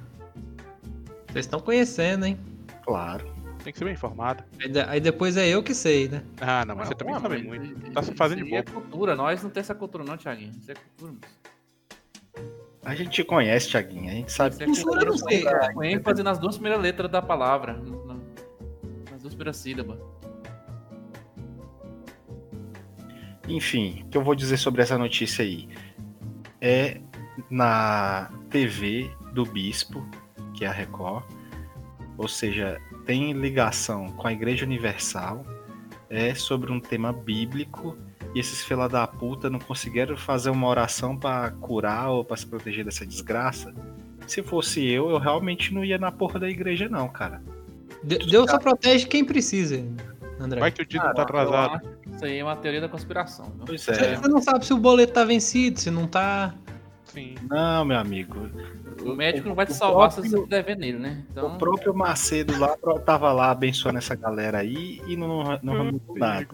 Vocês estão conhecendo, hein? Claro. Tem que ser bem informado. Aí, aí depois é eu que sei, né? Ah, não, mas você também Ah, sabe mas muito. isso- Tá se fazendo de bobo. É cultura, nós não tem essa cultura não, Thiaguinho. Isso é cultura, moço. A gente te conhece, Thiaguinho. A gente sabe Isso é eu não sei. com- ênfase nas duas primeiras letras da palavra. Nas duas primeiras sílabas. Enfim, o que eu vou dizer sobre essa notícia aí? É na TV do Bispo, que é a Record, ou seja, tem ligação com a Igreja Universal, é sobre um tema bíblico, e esses fela da puta não conseguiram fazer uma oração para curar ou para se proteger dessa desgraça. Se fosse eu, eu realmente não ia na porra da igreja, não, cara. De- Deus só protege quem precisa, André. Vai que o título tá atrasado. Isso aí é uma teoria da conspiração. viu? Pois Você é. você não sabe se o boleto tá vencido, se não tá. Sim. Não, meu amigo. O médico não vai te o salvar se próprio- você dever nele, né? Então, O próprio Macedo lá tava lá abençoando essa galera aí e não, não mudou nada,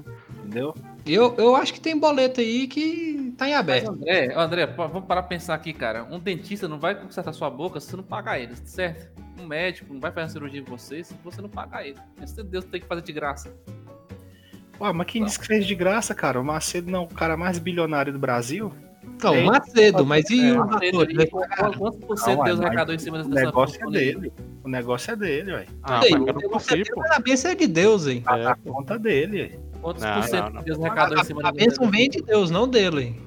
entendeu? Eu, eu acho que tem boleto aí que tá em Mas, aberto. André, André, pô, vamos parar pra pensar aqui, cara. Um dentista não vai consertar sua boca se você não pagar ele, certo? Um médico não vai fazer uma cirurgia em você se você não pagar ele. Esse Deus tem que fazer de graça. Ué, mas quem disse que fez de graça, cara? O Macedo não é o cara mais bilionário do Brasil? Não, Tem- Macedo, mas e É, os Macedo Quantos por cento Não, Deus mas arrecadou em cima O dessa negócio é dele. O negócio é dele, ué. Ah, mas o eu não negócio consigo, é dele, a bênção é de Deus, hein? A, É, a conta dele. Quantos Não, por cento não, não. Deus arrecadou em cima A, bênção vem de Deus, não dele.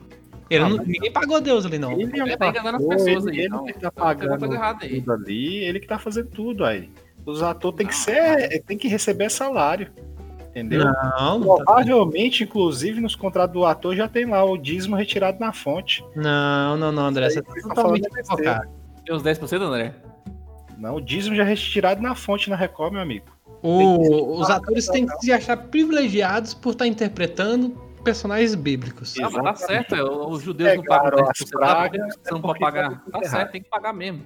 Ele Ah, não- ninguém pagou Deus ali, não. Ele é Ele tá enganando as pessoas ele, aí. ele Então, que tá alguma pagando coisa errada aí. tudo ali, ele que tá fazendo tudo aí. Os atores têm que ser, tem que receber salário. Entendeu? Não, não, tá- Provavelmente, inclusive, nos contratos do ator já tem lá o dízimo retirado na fonte. não, não, não, André. Você tá tá totalmente falando besteira. equivocado. Tem uns 10%, André? Não, o dízimo já é retirado na fonte na Record, meu amigo. O- os atores têm que se achar privilegiados por estar interpretando personagens bíblicos. Ah, mas tá certo, é, os judeus não Pegaram pagam as 10%. Tá, por que pragas, você não é pode pagar? tá Tá errado. certo, tem que pagar mesmo.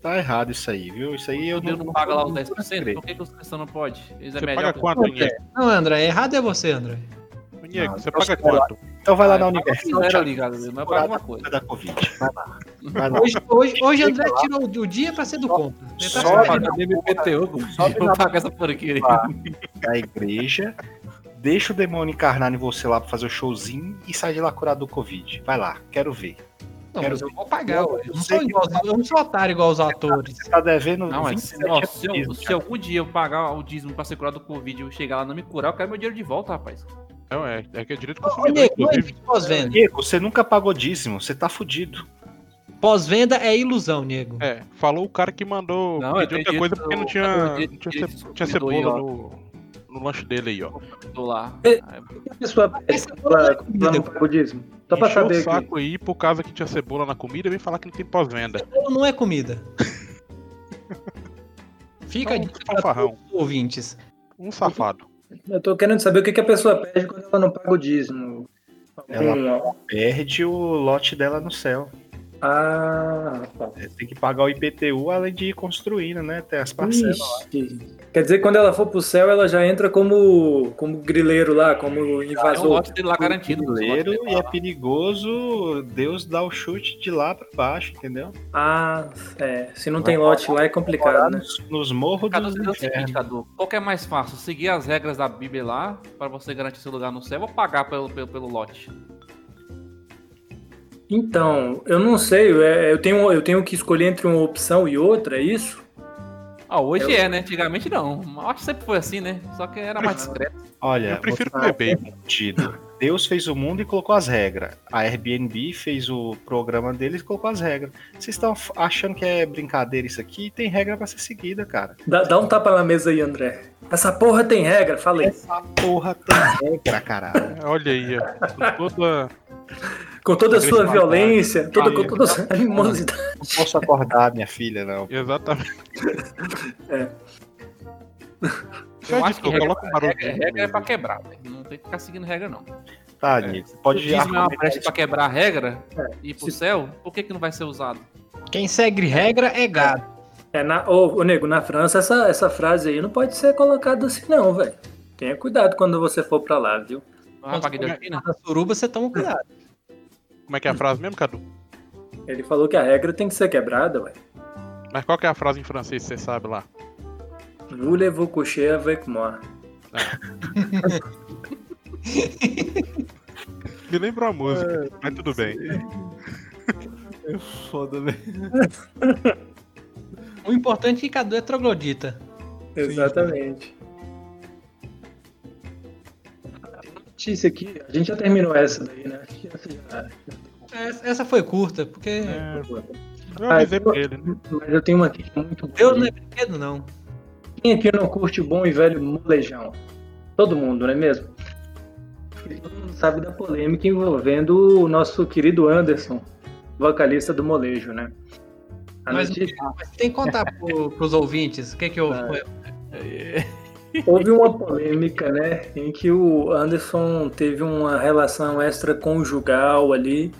Tá errado isso aí, viu? Isso aí eu O Deus não paga lá os 10%, por que, que os cristãos não podem? Eles é Você melhor paga que- quanto, Niego? Não, André, errado é você, André. Niego, Não, você paga quanto? Então vai lá Ah, na Universal. zero Thiago, ligado, mas eu pago uma coisa. da Covid. Vai lá. Hoje, hoje, hoje André tirou o dia pra ser do contra. Ele tá Só sabendo. pagar essa porqueira da igreja, deixa o demônio encarnar em você lá pra fazer o showzinho e sai de lá curado do Covid. Vai lá, quero ver. Não, Quero mas eu vou pagar, ué. Eu não sei sou igual, eu não sou otário igual os atores. Você tá devendo Não, mas se, 27 ó, se, eu- se algum dia eu pagar o dízimo pra ser curado do Covid e eu chegar lá e não me curar, eu quero meu dinheiro de volta, rapaz. Não, é, é que é direito Ô, Nego. Diego, você nunca pagou dízimo, você tá fudido. Pós-venda é ilusão, nego. É, falou o cara que mandou Não, pedir outra coisa porque não do- tinha, não tinha, do tinha aí, cebola no, no lanche dele aí, ó. Tô lá. É. A pessoa pede Esse pra, é pra não pagar o dízimo? Só pra saber o aqui. saco aí por causa que tinha cebola na comida e vem falar que não tem pós-venda. Cebola não é comida. Fica Então, pra fanfarrão. ouvintes. Um safado. Eu tô querendo saber o que, que a pessoa pede quando ela não paga o dízimo. Ela- Algum- Perde o lote dela no céu. Ah, tá. É, Tem que pagar o IPTU além de ir construindo, né? Tem as parcelas lá. Quer dizer que quando ela for pro céu, ela já entra como, como grileiro lá, como É um invasor. lote dele lá garantido. Dele e é perigoso Deus dar o chute de lá pra baixo, entendeu? Ah, é. Se não tem lote lá é complicado, né? Nos, nos morros Cadu, dos é o seguinte, infernos. Cadu. Qual que é mais fácil? Seguir as regras da Bíblia lá, pra você garantir seu lugar no céu, ou pagar pelo, pelo, pelo lote? Então, eu não sei, é, eu tenho, eu tenho que escolher entre uma opção e outra, é isso? Ah, hoje Eu- é, né? Antigamente não. Acho que sempre foi assim, né? Só que era mais discreto. Olha, Eu prefiro beber. sentido. Deus fez o mundo e colocou as regras. A Airbnb fez o programa deles e colocou as regras. Vocês estão achando que é brincadeira isso aqui? Tem regra pra ser seguida, cara. Dá, dá um tapa na mesa aí, André. Essa porra tem regra, falei. Essa porra tem regra, caralho. Olha aí, ó. Toda. Com toda a sua violência, toda, com toda a sua animosidade. Não posso acordar, minha filha, não. Exatamente. É. Eu acho que regra, coloca um barulho. regra, regra é pra quebrar, velho. Não tem que ficar seguindo regra, não. Tá, Nico. Pode Se é uma brecha pra quebrar a regra É. e ir pro Se- céu, por que, que não vai ser usado? Quem segue regra é gado. É, na, ô, ô, nego, na França essa, essa frase aí não pode ser colocada assim não, velho. Tenha cuidado quando você for pra lá, viu? Vai pra guilhotina? Na suruba você toma cuidado. Como é que é a frase mesmo, Cadu? Ele falou que a regra tem que ser quebrada, velho. Mas qual que é a frase em francês, você sabe lá? Voulez-vous coucher avec moi? Me lembra a música, mas tudo bem. Foda, velho. O importante é que Cadu é troglodita. Exatamente. Notícia aqui, a gente já terminou essa daí, né? Essa foi curta, porque É, eu Ah, avisei eu- pra ele, né? Mas eu tenho uma aqui que é muito boa. Deus não é brinquedo, não. Quem aqui não curte o bom e velho molejão? Todo mundo, não é mesmo? E todo mundo sabe da polêmica envolvendo o nosso querido Anderson, vocalista do molejo, né? A Mas, notícia- mas tem que contar pro, pros ouvintes o que que eu... Houve uma polêmica, né, em que o Anderson teve uma relação extraconjugal ali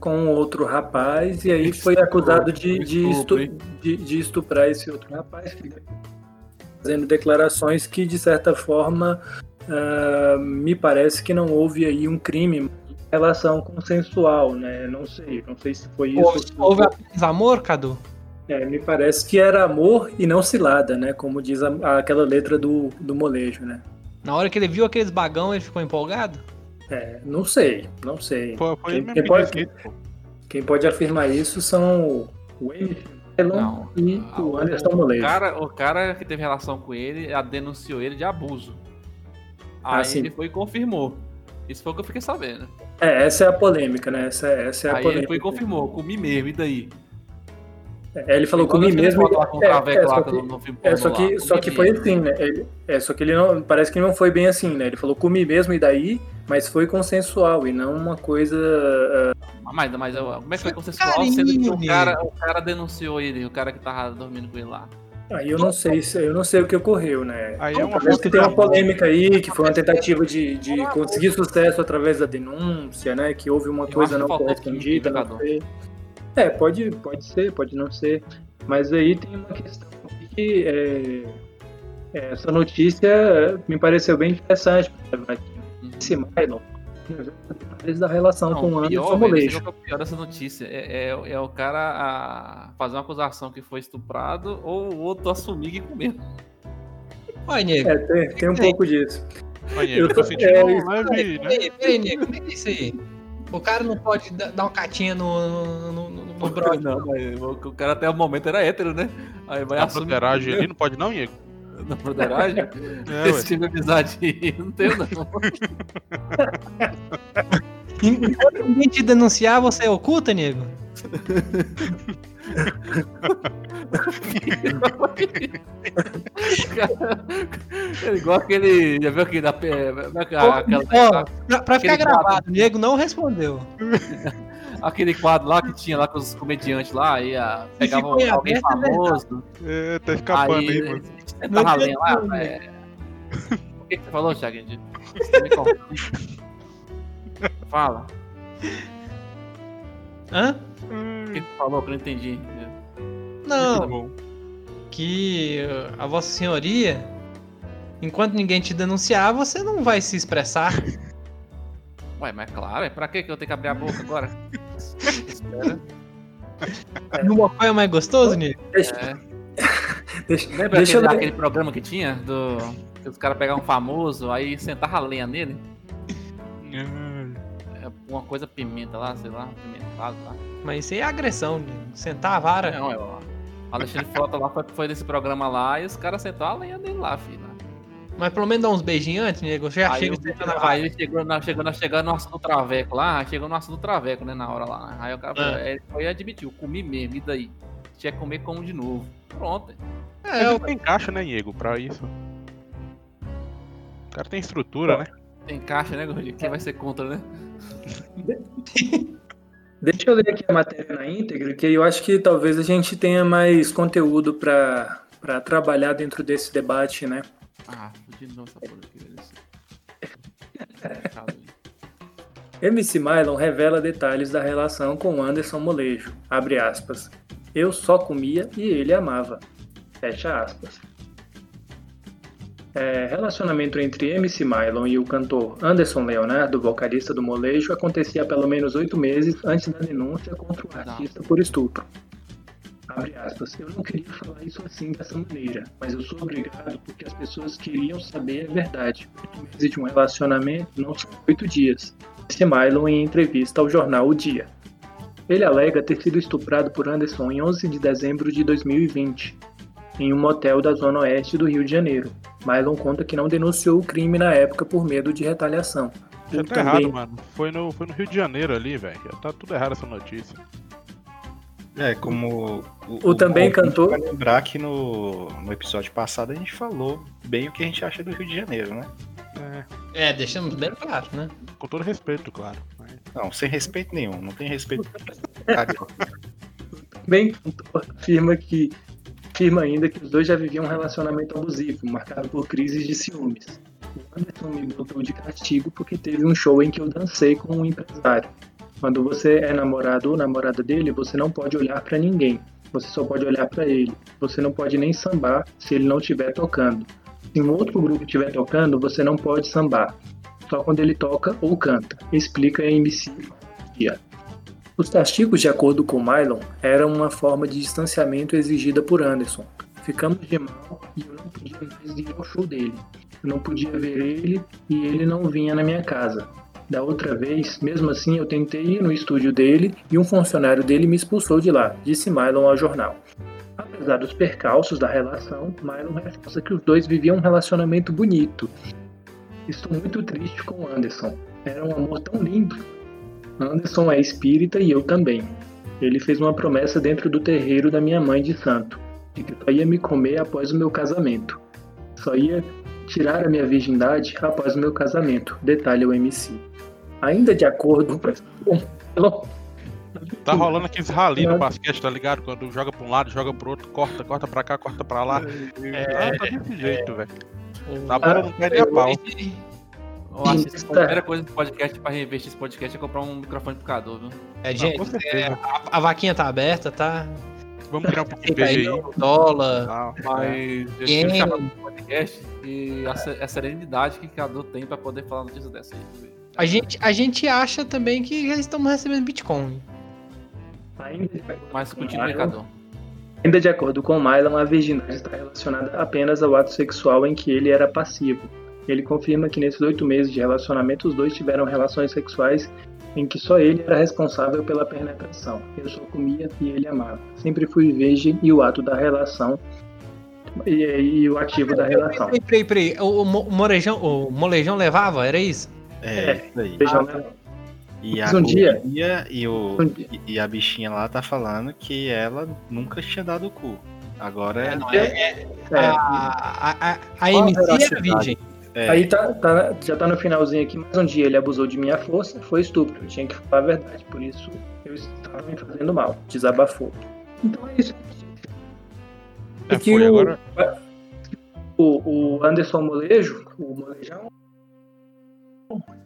com outro rapaz e aí foi acusado de, de, Estupro, estu- de- de estuprar esse outro rapaz, fazendo declarações que de certa forma ah, me parece que não houve aí um crime, relação consensual, né? Não sei, não sei se foi isso. houve apenas amor, Cadu? É, me parece que era amor e não cilada, né? Como diz a- aquela letra do, do molejo, né? Na hora que ele viu aqueles bagão, ele ficou empolgado? É, não sei, não sei. Foi Quem- quem que pode- pô. Quem pode afirmar isso são o Elon Não. e o Anderson o, Molejo. cara, o cara que teve relação com ele a denunciou ele de abuso. Ah, Aí sim. ele foi e confirmou. Isso foi o que eu fiquei sabendo. É, essa é a polêmica, né? Essa, essa é a Aí polêmica. ele foi e confirmou, comi mesmo, e daí? É, ele falou comigo mesmo. é, é, só que no- no é, só que, lá, só que foi assim, né? Ele, é, só que ele não. Parece que não foi bem assim, né? Ele falou comi mesmo e daí, mas foi consensual e não uma coisa. ah, Mas, mas como é que foi consensual carinho, sendo que o cara, o cara denunciou ele, o cara que tava dormindo com ele lá? Aí eu não sei, se- eu não sei o que ocorreu, né? Aí é uma Parece que tem uma polêmica aí, que foi uma tentativa de, de conseguir sucesso através da denúncia, né? Que houve uma coisa não correspondida, não sei. É, pode, pode ser, pode não ser. Mas aí tem uma questão aqui que é, é, essa notícia me pareceu bem interessante. Esse Milo, detalhes da relação com o Não, Anderson pior, velho, Molejo. esse é o pior dessa notícia. É, é, é o cara a fazer uma acusação que foi estuprado ou o outro assumir que comeu. Olha, nego. É, tem, tem um pouco disso. Aí, Eu eu tô- tô sentindo é, um leve, né? Peraí, peraí, nego, como é que é isso aí? O cara não pode da- dar uma catinha no, no, no, brother. Não, mas o cara até o momento era hétero, né? Aí vai A assumir. broderagem ali não pode não, Iego? Na broderagem? É, Esse ué. tipo de amizade aí, não tem, não. Enquanto ninguém te denunciar, você oculta, nego? É igual aquele. Já viu aquele da. é, Aquela, Ó, pra, pra ficar gravado, o nego não respondeu. Aquele quadro lá que tinha lá com os comediantes lá, aí a, pegava ficou em alguém aberto, é famoso. É, tá escapando aí, Aí mano. você lendo lá. É... O que, que você falou, Thiago? Você me. Fala. Hã? Ai, que tu falou que eu não entendi? Não, que uh, a Vossa Senhoria, enquanto ninguém te denunciar, você não vai se expressar. Ué, mas claro, é pra que que eu tenho que abrir a boca agora? Espera. No mocó é mais gostoso, Nico? Deixa, É. deixa, Lembra deixa eu aquele, ler. aquele programa que tinha? Do. Que os caras pegavam um famoso, aí sentava a lenha nele? É uma coisa pimenta lá, sei lá, pimentado lá. Mas isso aí é agressão, Nico. Sentar a vara. Não, é, ó. O Alexandre Frota lá foi, foi desse programa lá e os caras sentaram a lenha dele lá, filho. Mas pelo menos dá uns beijinhos antes, nego. Já Aí, chega o- sentando a aí chegou, na, chegou, na, chegou no assunto do traveco lá, chegou no assunto do traveco, né, na hora lá. Aí o cara Ah. foi, ele foi admitiu, comi mesmo, e daí? Tinha que comer como de novo. Pronto. É, Mas eu- tem caixa, né, Diego, pra isso. O cara tem estrutura, né? Tem caixa, né, Gordinho? Quem vai ser contra, né? Deixa eu ler aqui a matéria na íntegra, que eu acho que talvez a gente tenha mais conteúdo para trabalhar dentro desse debate, né? Ah, novo essa. MC Mylon revela detalhes da relação com Anderson Molejo. Abre aspas. Eu só comia e ele amava. Fecha aspas. É, relacionamento entre MC Mylon e o cantor Anderson Leonardo, vocalista do Molejo, acontecia há pelo menos oito meses antes da denúncia contra o artista por estupro. Abre aspas. Eu não queria falar isso assim dessa maneira, mas eu sou obrigado porque as pessoas queriam saber a verdade. Oito meses de um relacionamento não são oito dias disse Mylon em entrevista ao jornal O Dia. Ele alega ter sido estuprado por Anderson em 11 de dezembro de 2020, em um motel da zona oeste do Rio de Janeiro. Mylon conta que não denunciou o crime na época por medo de retaliação. Já O tá também- errado, mano. Foi no, foi no Rio de Janeiro ali, velho. Tá tudo errado essa notícia. É, como O também ouvinte cantor- vai lembrar que no, no episódio passado a gente falou bem o que a gente acha do Rio de Janeiro, né? É, é, deixamos bem claro, né? com todo respeito, claro. Mas Não, sem respeito nenhum, não tem respeito. Bem cantor afirma que afirma ainda que os dois já viviam um relacionamento abusivo, marcado por crises de ciúmes. O Anderson me botou de castigo porque teve um show em que eu dancei com um empresário. Quando você é namorado ou namorada dele, você não pode olhar pra ninguém. Você só pode olhar pra ele. Você não pode nem sambar se ele não estiver tocando. Se um outro grupo estiver tocando, você não pode sambar. Só quando ele toca ou canta. Explica a MC. Os castigos, de acordo com Mylon, eram uma forma de distanciamento exigida por Anderson. Ficamos de mal e eu não podia mais ir ao show dele. Eu não podia ver ele e ele não vinha na minha casa. Da outra vez, mesmo assim, eu tentei ir no estúdio dele e um funcionário dele me expulsou de lá, disse Mylon ao jornal. Apesar dos percalços da relação, Mylon reforça que os dois viviam um relacionamento bonito. Estou muito triste com Anderson. Era um amor tão lindo. Anderson é espírita e eu também. Ele fez uma promessa dentro do terreiro da minha mãe de santo, de que só ia me comer após o meu casamento. Só ia tirar a minha virgindade após o meu casamento, detalha o MC. Ainda de acordo com Tá rolando aqueles rali no basquete, tá ligado? Quando joga pra um lado, joga pro outro, corta, corta pra cá, corta pra lá. É. Ah, tá desse jeito, velho. O- Tá bom, não quer nem a pau. Eu acho que a primeira coisa do podcast pra reinvestir esse podcast é comprar um microfone picador, viu? É, Não, gente, certeza. a, a vaquinha tá aberta, tá? Vamos criar um pouco de aí, dólar. Tá, Mas eu Quem- tive chamado do podcast e a, a serenidade que cada tem pra poder falar notícias dessa aí. A gente, a gente acha também que já estamos recebendo Bitcoin. Ainda de acordo Mas com continua, Cadu. Ainda de acordo com Mylon, a virgindade está relacionada apenas ao ato sexual em que ele era passivo. Ele confirma que nesses oito meses de relacionamento, os dois tiveram relações sexuais em que só ele era responsável pela penetração. Eu só comia e ele amava. Sempre fui virgem e o ato da relação e, e o ativo da relação. Peraí, peraí, peraí. O, o, o Morejão, o Molejão levava? Era isso? É, isso aí. Beijão, Ah? E Mas a um dia- e, o, Um dia- e- a bichinha lá tá falando que ela nunca tinha dado o cu. Agora é, não, é, É, a, a, a, a a MC era veracidade? virgem. é, Aí tá, tá- já tá no finalzinho aqui, mais um dia ele abusou de minha força, foi estupro. Eu tinha que falar a verdade, por isso eu estava me fazendo mal. Desabafou. Então é isso. É, que foi o- agora. O, o Anderson Molejo, o Molejão,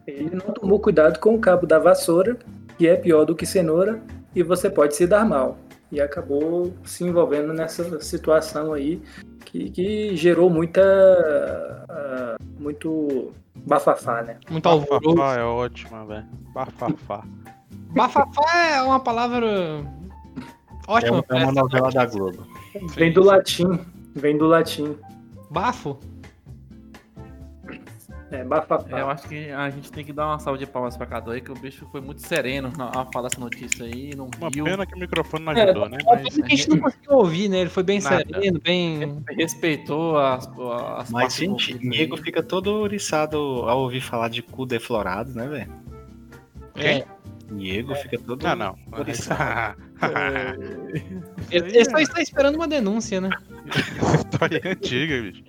ele não tomou cuidado com o cabo da vassoura, que é pior do que cenoura, e você pode se dar mal. E acabou se envolvendo nessa situação aí que, que gerou muita. Uh, muito bafafá, né? Muito alvoroço. Bafafá é ótima, velho. Bafafá. Bafafá é uma palavra É ótima. uma, é uma novela da Globo. Vem do latim. Vem do latim. Bafo? É, bafafá. Eu acho que a gente tem que dar uma salva de palmas pra Cadu aí, que o bicho foi muito sereno ao falar essa notícia aí, não Uma viu. pena que o microfone não É, ajudou, né? Uma Mas a gente não conseguiu ouvir, né? Ele foi bem Nada. sereno, bem. Respeitou as, as Mas, gente, envolvidas Diego fica todo ouriçado ao ouvir falar de cu deflorado, né, velho? É, Diego fica todo. Ah, não. ouriçado. ele, ele só está esperando uma denúncia, né? História antiga, bicho.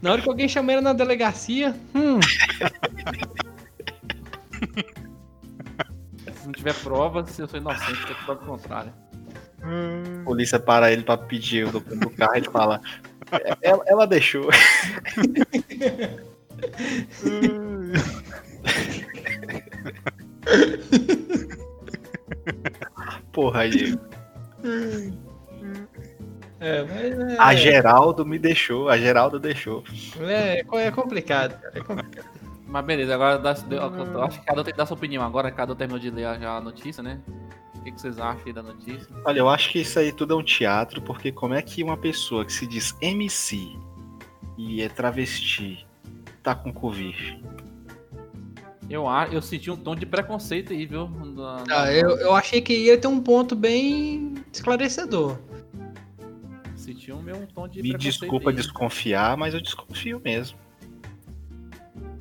Na hora que alguém chama ele na delegacia, hum, Se não tiver prova, se eu sou inocente, tem prova o contrário. A polícia para ele pra pedir o documento do carro e ele fala. "É, Ela, ela deixou. Porra, Diego. É, mas é, A Geraldo me deixou. A Geraldo deixou. é, é complicado, cara. É complicado. Mas beleza, agora dá, acho que cada um tem que dar sua opinião. Agora cada um terminou de ler já a notícia, né? O que, que vocês acham aí da notícia? Olha, eu acho que isso aí tudo é um teatro, porque como é que uma pessoa que se diz MC e é travesti tá com Covid? Eu, a- eu senti um tom de preconceito aí, viu? Da- Ah, da- eu, eu achei que ia ter um ponto bem esclarecedor. Senti um meu tom de Me desculpa desconfiar, mas eu desconfio mesmo.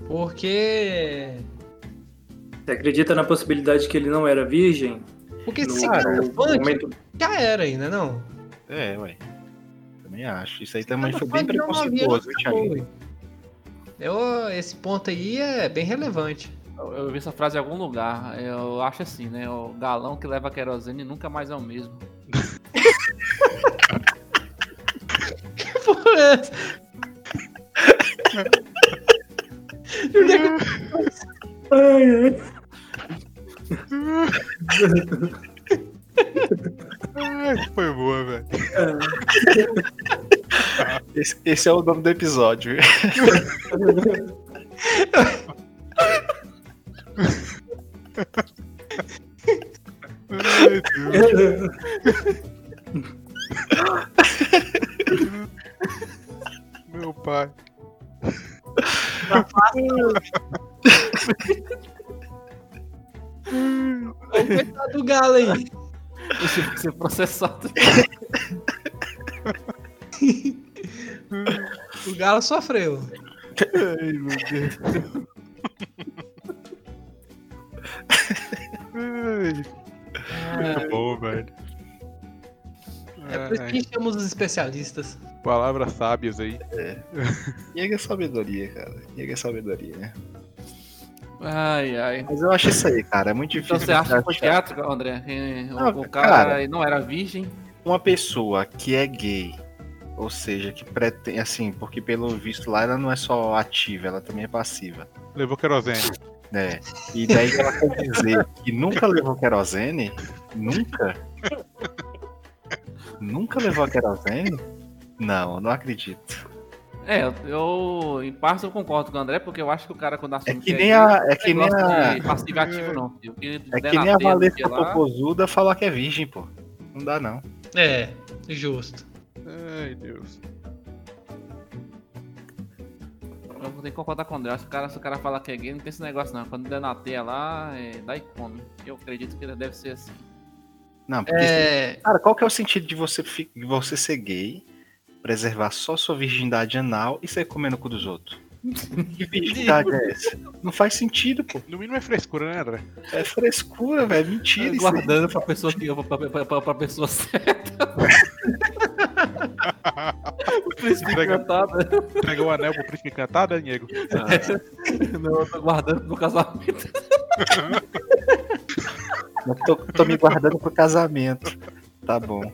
Porque. Você acredita na possibilidade que ele não era virgem? Porque No, se cara, no funk, momento já era ainda, não? É, ué. Também acho. Isso aí também Cara, foi bem preconceituoso, Thiago? Eu, esse ponto aí é bem relevante. Eu, eu vi essa frase em algum lugar. Eu acho assim, né? O galão que leva querosene nunca mais é o mesmo. Porra é essa? Ai, ai. Ai, foi boa, velho. Esse, esse é o nome do episódio. Ai, Deus. Meu pai. Coitado do galo aí. Esse vai ser processado. O galo sofreu. Ai, meu Deus. Ai, muito bom, velho. É por isso que a gente chama os especialistas. Palavras sábias aí. Diego é sabedoria, cara. Diego é sabedoria, né? Ai, ai. Mas eu acho isso aí, cara. É muito difícil. Então você acha que foi teatro, André? Que o- Não, o cara, cara. não era virgem? Uma pessoa que é gay, ou seja, que pretende, assim, porque pelo visto lá ela não é só ativa, ela também é passiva. Levou querosene. né? E daí ela quer dizer que nunca levou querosene? Nunca? Nunca levou querosene? Não, não acredito. É, eu, em parte eu concordo com o André, porque eu acho que o cara quando É assume que é nem gay, a. É não que nem a. de passivo e ativo, não. que É que nem a Valesca Popozuda falar que é virgem, pô. Não dá, não. É, justo. Ai, Deus. Eu vou ter que concordar com o André. Acho que o cara, se o cara falar que é gay, não tem esse negócio, não. Quando der na teia lá, é, dá e come. Eu acredito que deve ser assim. Não, porque. É, Cara, qual que é o sentido de você, fi- de você ser gay, preservar só sua virgindade anal e sair comendo o cu dos outros? Que virgindade é essa? Não faz sentido, pô. No mínimo é frescura, né, André? É frescura, velho. Mentira isso. aí. Guardando pra pessoa que pra, pra, pra, pra pessoa certa. o príncipe encantado. Entregou o anel pro príncipe encantado, né, Diego? Não, eu tô guardando pro casamento. Eu tô, tô me guardando pro casamento. Tá bom.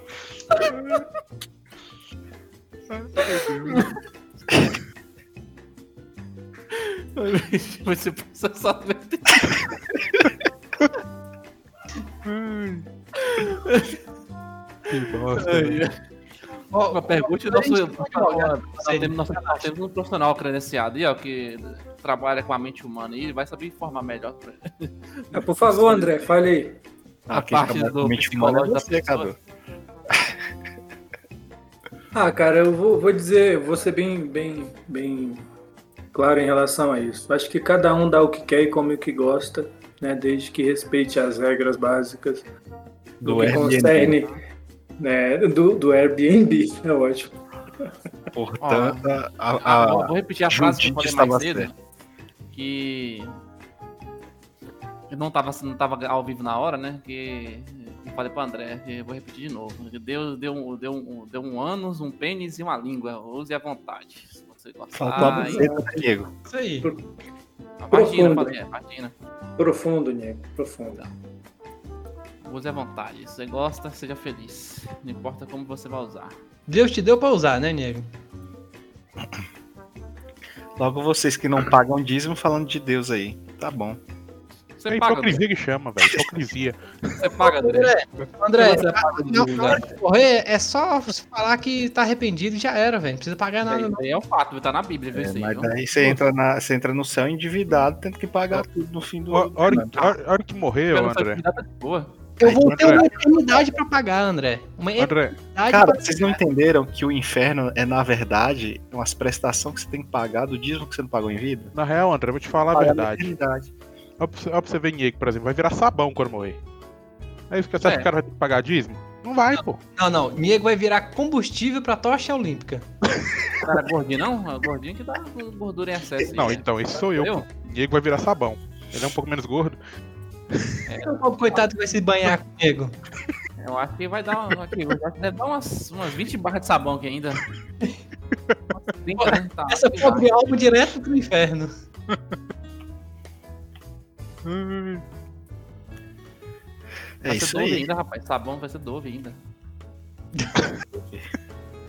Vai ser processado. Que bosta. né? Ó, Uma pergunta do nosso. Nós temos, nós temos um profissional credenciado aí, ó, que trabalha com a mente humana e ele vai saber informar melhor. pra- Ah, por favor, André, fale aí. A quem parte do com mente humana é psicológico da você, pessoa. Ah, cara, eu vou, vou dizer, vou ser bem, bem, bem claro em relação a isso. Acho que cada um dá o que quer e come o que gosta, né? Desde que respeite as regras básicas do, Do que Airbnb. concerne né, do, do Airbnb. É ótimo. Portanto, a, Ah, a- vou- vou repetir a frase que eu falei mais estava cedo. Que. Eu não tava, não tava ao vivo na hora, né? Que. Eu falei pro André, eu vou repetir de novo. Deus deu, um- deu, um, deu um ânus, um pênis e uma língua. Use à vontade. Se você faltou a gostar. e- buceta, né, Diego. Isso aí. A vagina, falei, é, vagina. Profundo, Nico, profundo. Use à vontade. Se você gosta, seja feliz. Não importa como você vai usar. Deus te deu pra usar, né, nego? Logo vocês que não pagam dízimo falando de Deus aí. Tá bom. Você É paga, André. hipocrisia que chama, velho. Hipocrisia. Você paga, André. André, André, Você paga na de hora de morrer, é só você falar que tá arrependido e já era, velho. Não precisa pagar nada, não. É o fato, tá na Bíblia, viu É, isso aí, mas daí você entra, na, você entra no céu endividado, tendo que pagar tudo no fim do ano. hora, a hora- que morreu, André. tá boa. Eu vou ter André. uma eternidade pra pagar, André. Uma André, Cara, vocês não entenderam que o inferno é, na verdade, umas prestações que você tem que pagar do dízimo que você não pagou em vida? na real, André, vou te falar a verdade. Olha pra você- ver Niego, por exemplo, vai virar sabão quando morrer. É isso que você acha É. que o cara vai ter que pagar dízimo? Não vai, pô. Não, não. Niego vai virar combustível pra tocha olímpica. O cara é gordinho, não? É gordinho que dá gordura em excesso. Não, aí, então, esse sou eu, Eu? pô. Niego vai virar sabão. Ele é um pouco menos gordo. O pobre coitado que vai se banhar comigo. Eu acho que vai dar, uma- aqui, eu acho que deve dar umas, umas 20 barras de sabão aqui ainda. Umas 30, né? Tá, Essa pobre vai. alma direto pro inferno. É Vai isso ser Dove aí. ainda, rapaz. Sabão vai ser Dove ainda.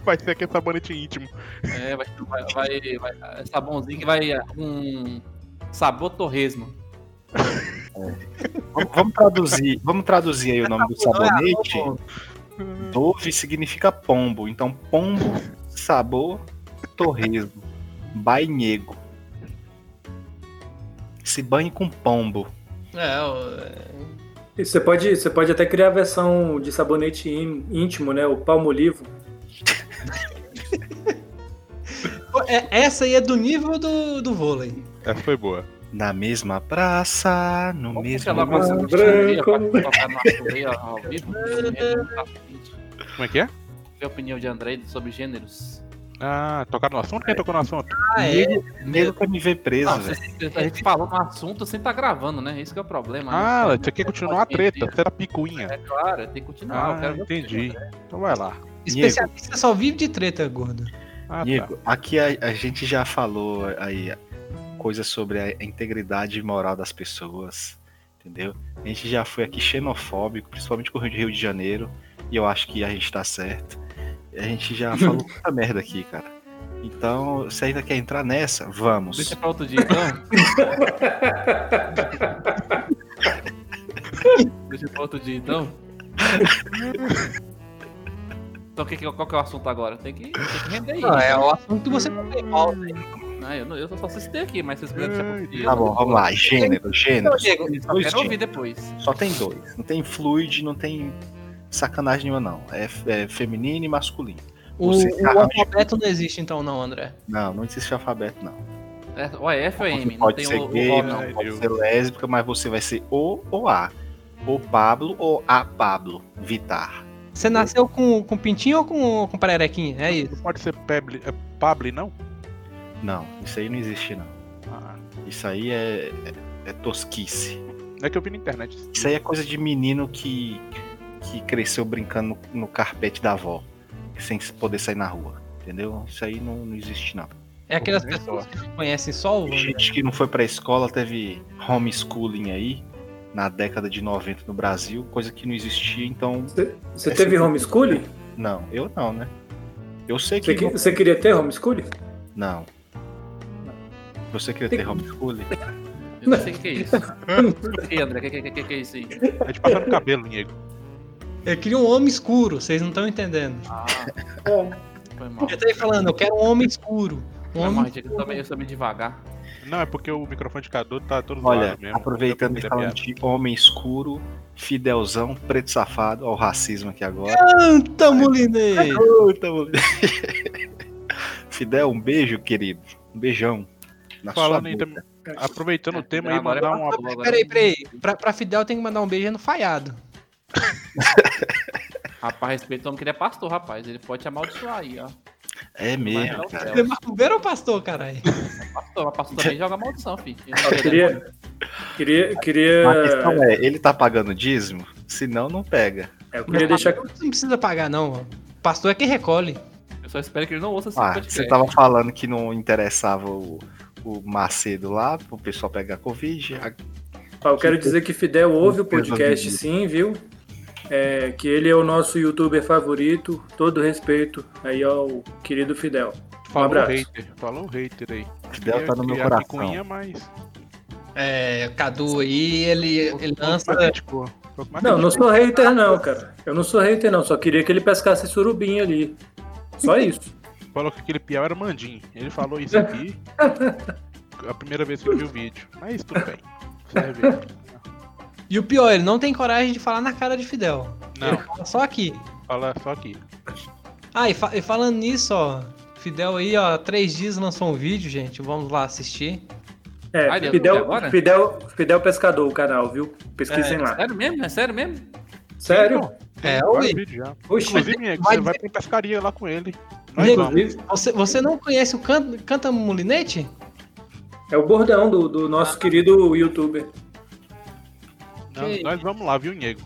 Vai ser aquele sabonete íntimo. É, vai, vai, vai, vai- é sabãozinho que vai um sabor torresmo. Vamos, vamos traduzir, vamos traduzir aí o nome do sabonete. Dove significa pombo. Então, pombo, sabor, torresmo. Bainhego. Se banhe com pombo. É, o- E você pode, você pode até criar a versão de sabonete ín- íntimo, né? O palmolivo. é, essa aí é do nível do, do vôlei. Essa foi boa. Na mesma praça, no Vamos mesmo ao vivo. Como é que é? Ver a opinião de André sobre gêneros. Ah, tocar no assunto? Quem tocou no assunto? Ah, é? Nego quer me ver preso, Não, velho. você- a gente falou no assunto sem tá gravando, né? Esse que é o problema. Ah, né? você quer continuar a treta. Você era picuinha. É claro, tem que continuar. eu Ah, entendi. André. Então vai lá. Especialista só vive de treta, gordo. Ah, tá. Diego, aqui a, a gente já falou aí coisas sobre a integridade moral das pessoas, entendeu? A gente já foi aqui xenofóbico, principalmente com o Rio de Janeiro, e eu acho que a gente tá certo. A gente já falou muita merda aqui, cara. Então, se ainda quer entrar nessa, vamos. Deixa pra outro dia, então. Deixa pra outro dia, então. Então, que, qual que é o assunto agora? Tem que, tem que render aí. Não, é o assunto que você não tem pauta. Ah, eu, não- eu só citei aqui, mas vocês quiserem deixar pra outro dia. Tá bom, vamos lá. Gênero, gênero. Diego, Eu só Dois quero ouvir depois. Só tem dois. Não tem fluid, não tem sacanagem nenhuma, não. É, é feminino e masculino. O, o alfabeto não existe então não, André. Não, não existe alfabeto, não. É, ou é F ou é M, Você não pode tem ser o, o gay, O, não não. pode ser lésbica, mas você vai ser O ou A. Ou Pablo ou A Pablo. Vitar. Você nasceu com, com pintinho ou com, com pererequinha? É isso. Não pode ser Pebble, é Pablo, não? Não, isso aí não existe, não. Ah, Isso aí é, é, é tosquice. é que eu vi na internet. Isso aí é coisa de menino que, que cresceu brincando no, no carpete da avó, sem poder sair na rua. Entendeu? Isso aí não, não existe, não. É aquelas pessoas que conhecem só o gente que não foi pra escola, teve homeschooling aí, na década de 90 no Brasil, coisa que não existia, então. Você, Essa teve é- homeschooling? Não, eu não, né? Eu sei que. Você, que- você queria ter homeschooling? Não. Você queria ter homeschooling? Eu não sei o que é isso. André, o que, que, que, que é isso aí? É de passar no cabelo, Diego. Eu queria um homem escuro, vocês não estão entendendo. Ah, É. foi mal. Eu tô aí falando, eu quero um homem escuro. Um Foi homem mal, gente, eu meio- eu meio devagar. Não, é porque o microfone de Cadu tá todo Olha, mesmo. aproveitando e falando de homem escuro, fidelzão, preto safado, ao racismo aqui agora. Canta, Molinei! Puta, moleque. Fidel, um beijo, querido. Um beijão. Na Falando sua aí também-. Aproveitando o tema aí, mandar é um abraço. agora- Peraí, peraí. Pra, pra Fidel tem que mandar um beijo no falhado. Rapaz, respeito o homem que ele é pastor, rapaz. Ele pode te amaldiçoar aí, ó. É Mas mesmo, não cara. Ele é macumbeiro ou pastor, caralho? Pastor, mas pastor também joga maldição, filho. Eu queria, queria, queria, A questão é, ele tá pagando dízimo? Senão, não pega. é, eu queria deixar, Não precisa pagar, não. Pastor é quem recolhe. Eu só espero que ele não ouça esse Ah, podcast. você tava falando que não interessava o, o Macedo lá, pro pessoal pegar Covid. A- ó, eu quero dizer que Fidel ouve o podcast sim, viu? É, que ele é o nosso youtuber favorito, todo respeito aí ao querido Fidel. Falou um abraço. hater. Falou hater aí. Fidel tá no meu Criar coração. picuinha, mas. É, Cadu aí, ele, ele lança. Não, não sou hater não, cara. Eu não sou hater não, só queria que ele pescasse surubim ali. Só isso. Falou que aquele piau era mandim. Ele falou isso aqui. a primeira vez que eu vi o vídeo. Mas tudo bem. Serve. E o pior, ele não tem coragem de falar na cara de Fidel. Ele Não, fala só aqui. fala só aqui. Ah, e, fa- e falando nisso, ó. Fidel aí, ó, três dias lançou um vídeo, gente. Vamos lá assistir. É, Ah, ele Fidel, agora? Fidel, Fidel Pescador, o canal, viu? Pesquisem lá. Sério mesmo? É sério mesmo? Sério? É, vídeos já. Oxi, Inclusive, vai você vai pra pescaria lá com ele. Inclusive, Você, você não conhece o Canta, Canta Molinete? é o bordão do, do nosso querido youtuber. Não, Que nós vamos lá, viu, Nego?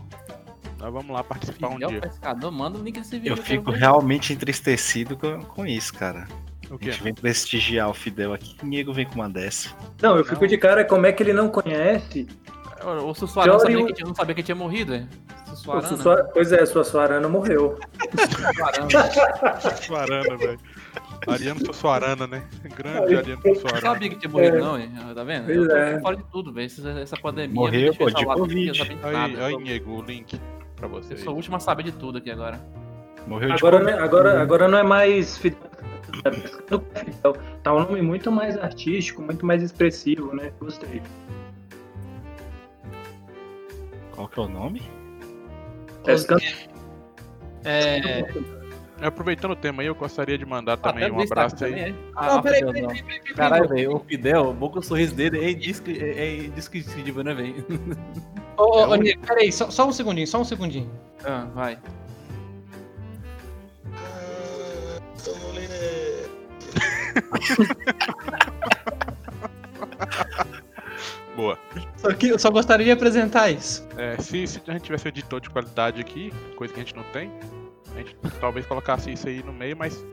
Nós vamos lá participar um Fidel dia. Pescador, manda o link desse vídeo. Eu fico realmente entristecido com, com isso, cara. O A quê? gente vem prestigiar o Fidel aqui. Que nego vem com uma dessa. Não, eu fico de cara como é que ele não conhece. O, o Sussuarana sabia o- que não sabia que tinha morrido, é? O Sussuarana. Sussua- Pois é, sua Suarana morreu. Suarana, velho. Ariano Sussuarana, né? Grande Ariano Não Sussuarana. sabia que tinha morrido, não, hein? Tá vendo? Pois Eu tô é. fora de tudo, velho. Essa, essa pandemia. Morreu, pô, de Covid. de Aí, Nego, o link pra você. eu sou o último a saber de tudo aqui agora. Morreu de Agora, Covid. não é- agora, agora não é mais Fidel. é. Tá um nome muito mais artístico, muito mais expressivo, né? Gostei. Qual que é o nome? Pescando É. Aproveitando o tema aí, eu gostaria de mandar também Até um abraço aí. também, é? Não, Ah, Fidel, peraí, não. peraí, peraí, peraí. Caralho, velho, o Fidel, o boca o sorriso dele é, indescri é é indescritível, né, velho? Ô, ô, ô, Nego, peraí, só, só um segundinho, só um segundinho. Ah, vai. Boa. Só, que, eu só gostaria de apresentar isso. É, se, se a gente tivesse um editor de qualidade aqui, coisa que a gente não tem, gente talvez colocasse isso aí no meio, mas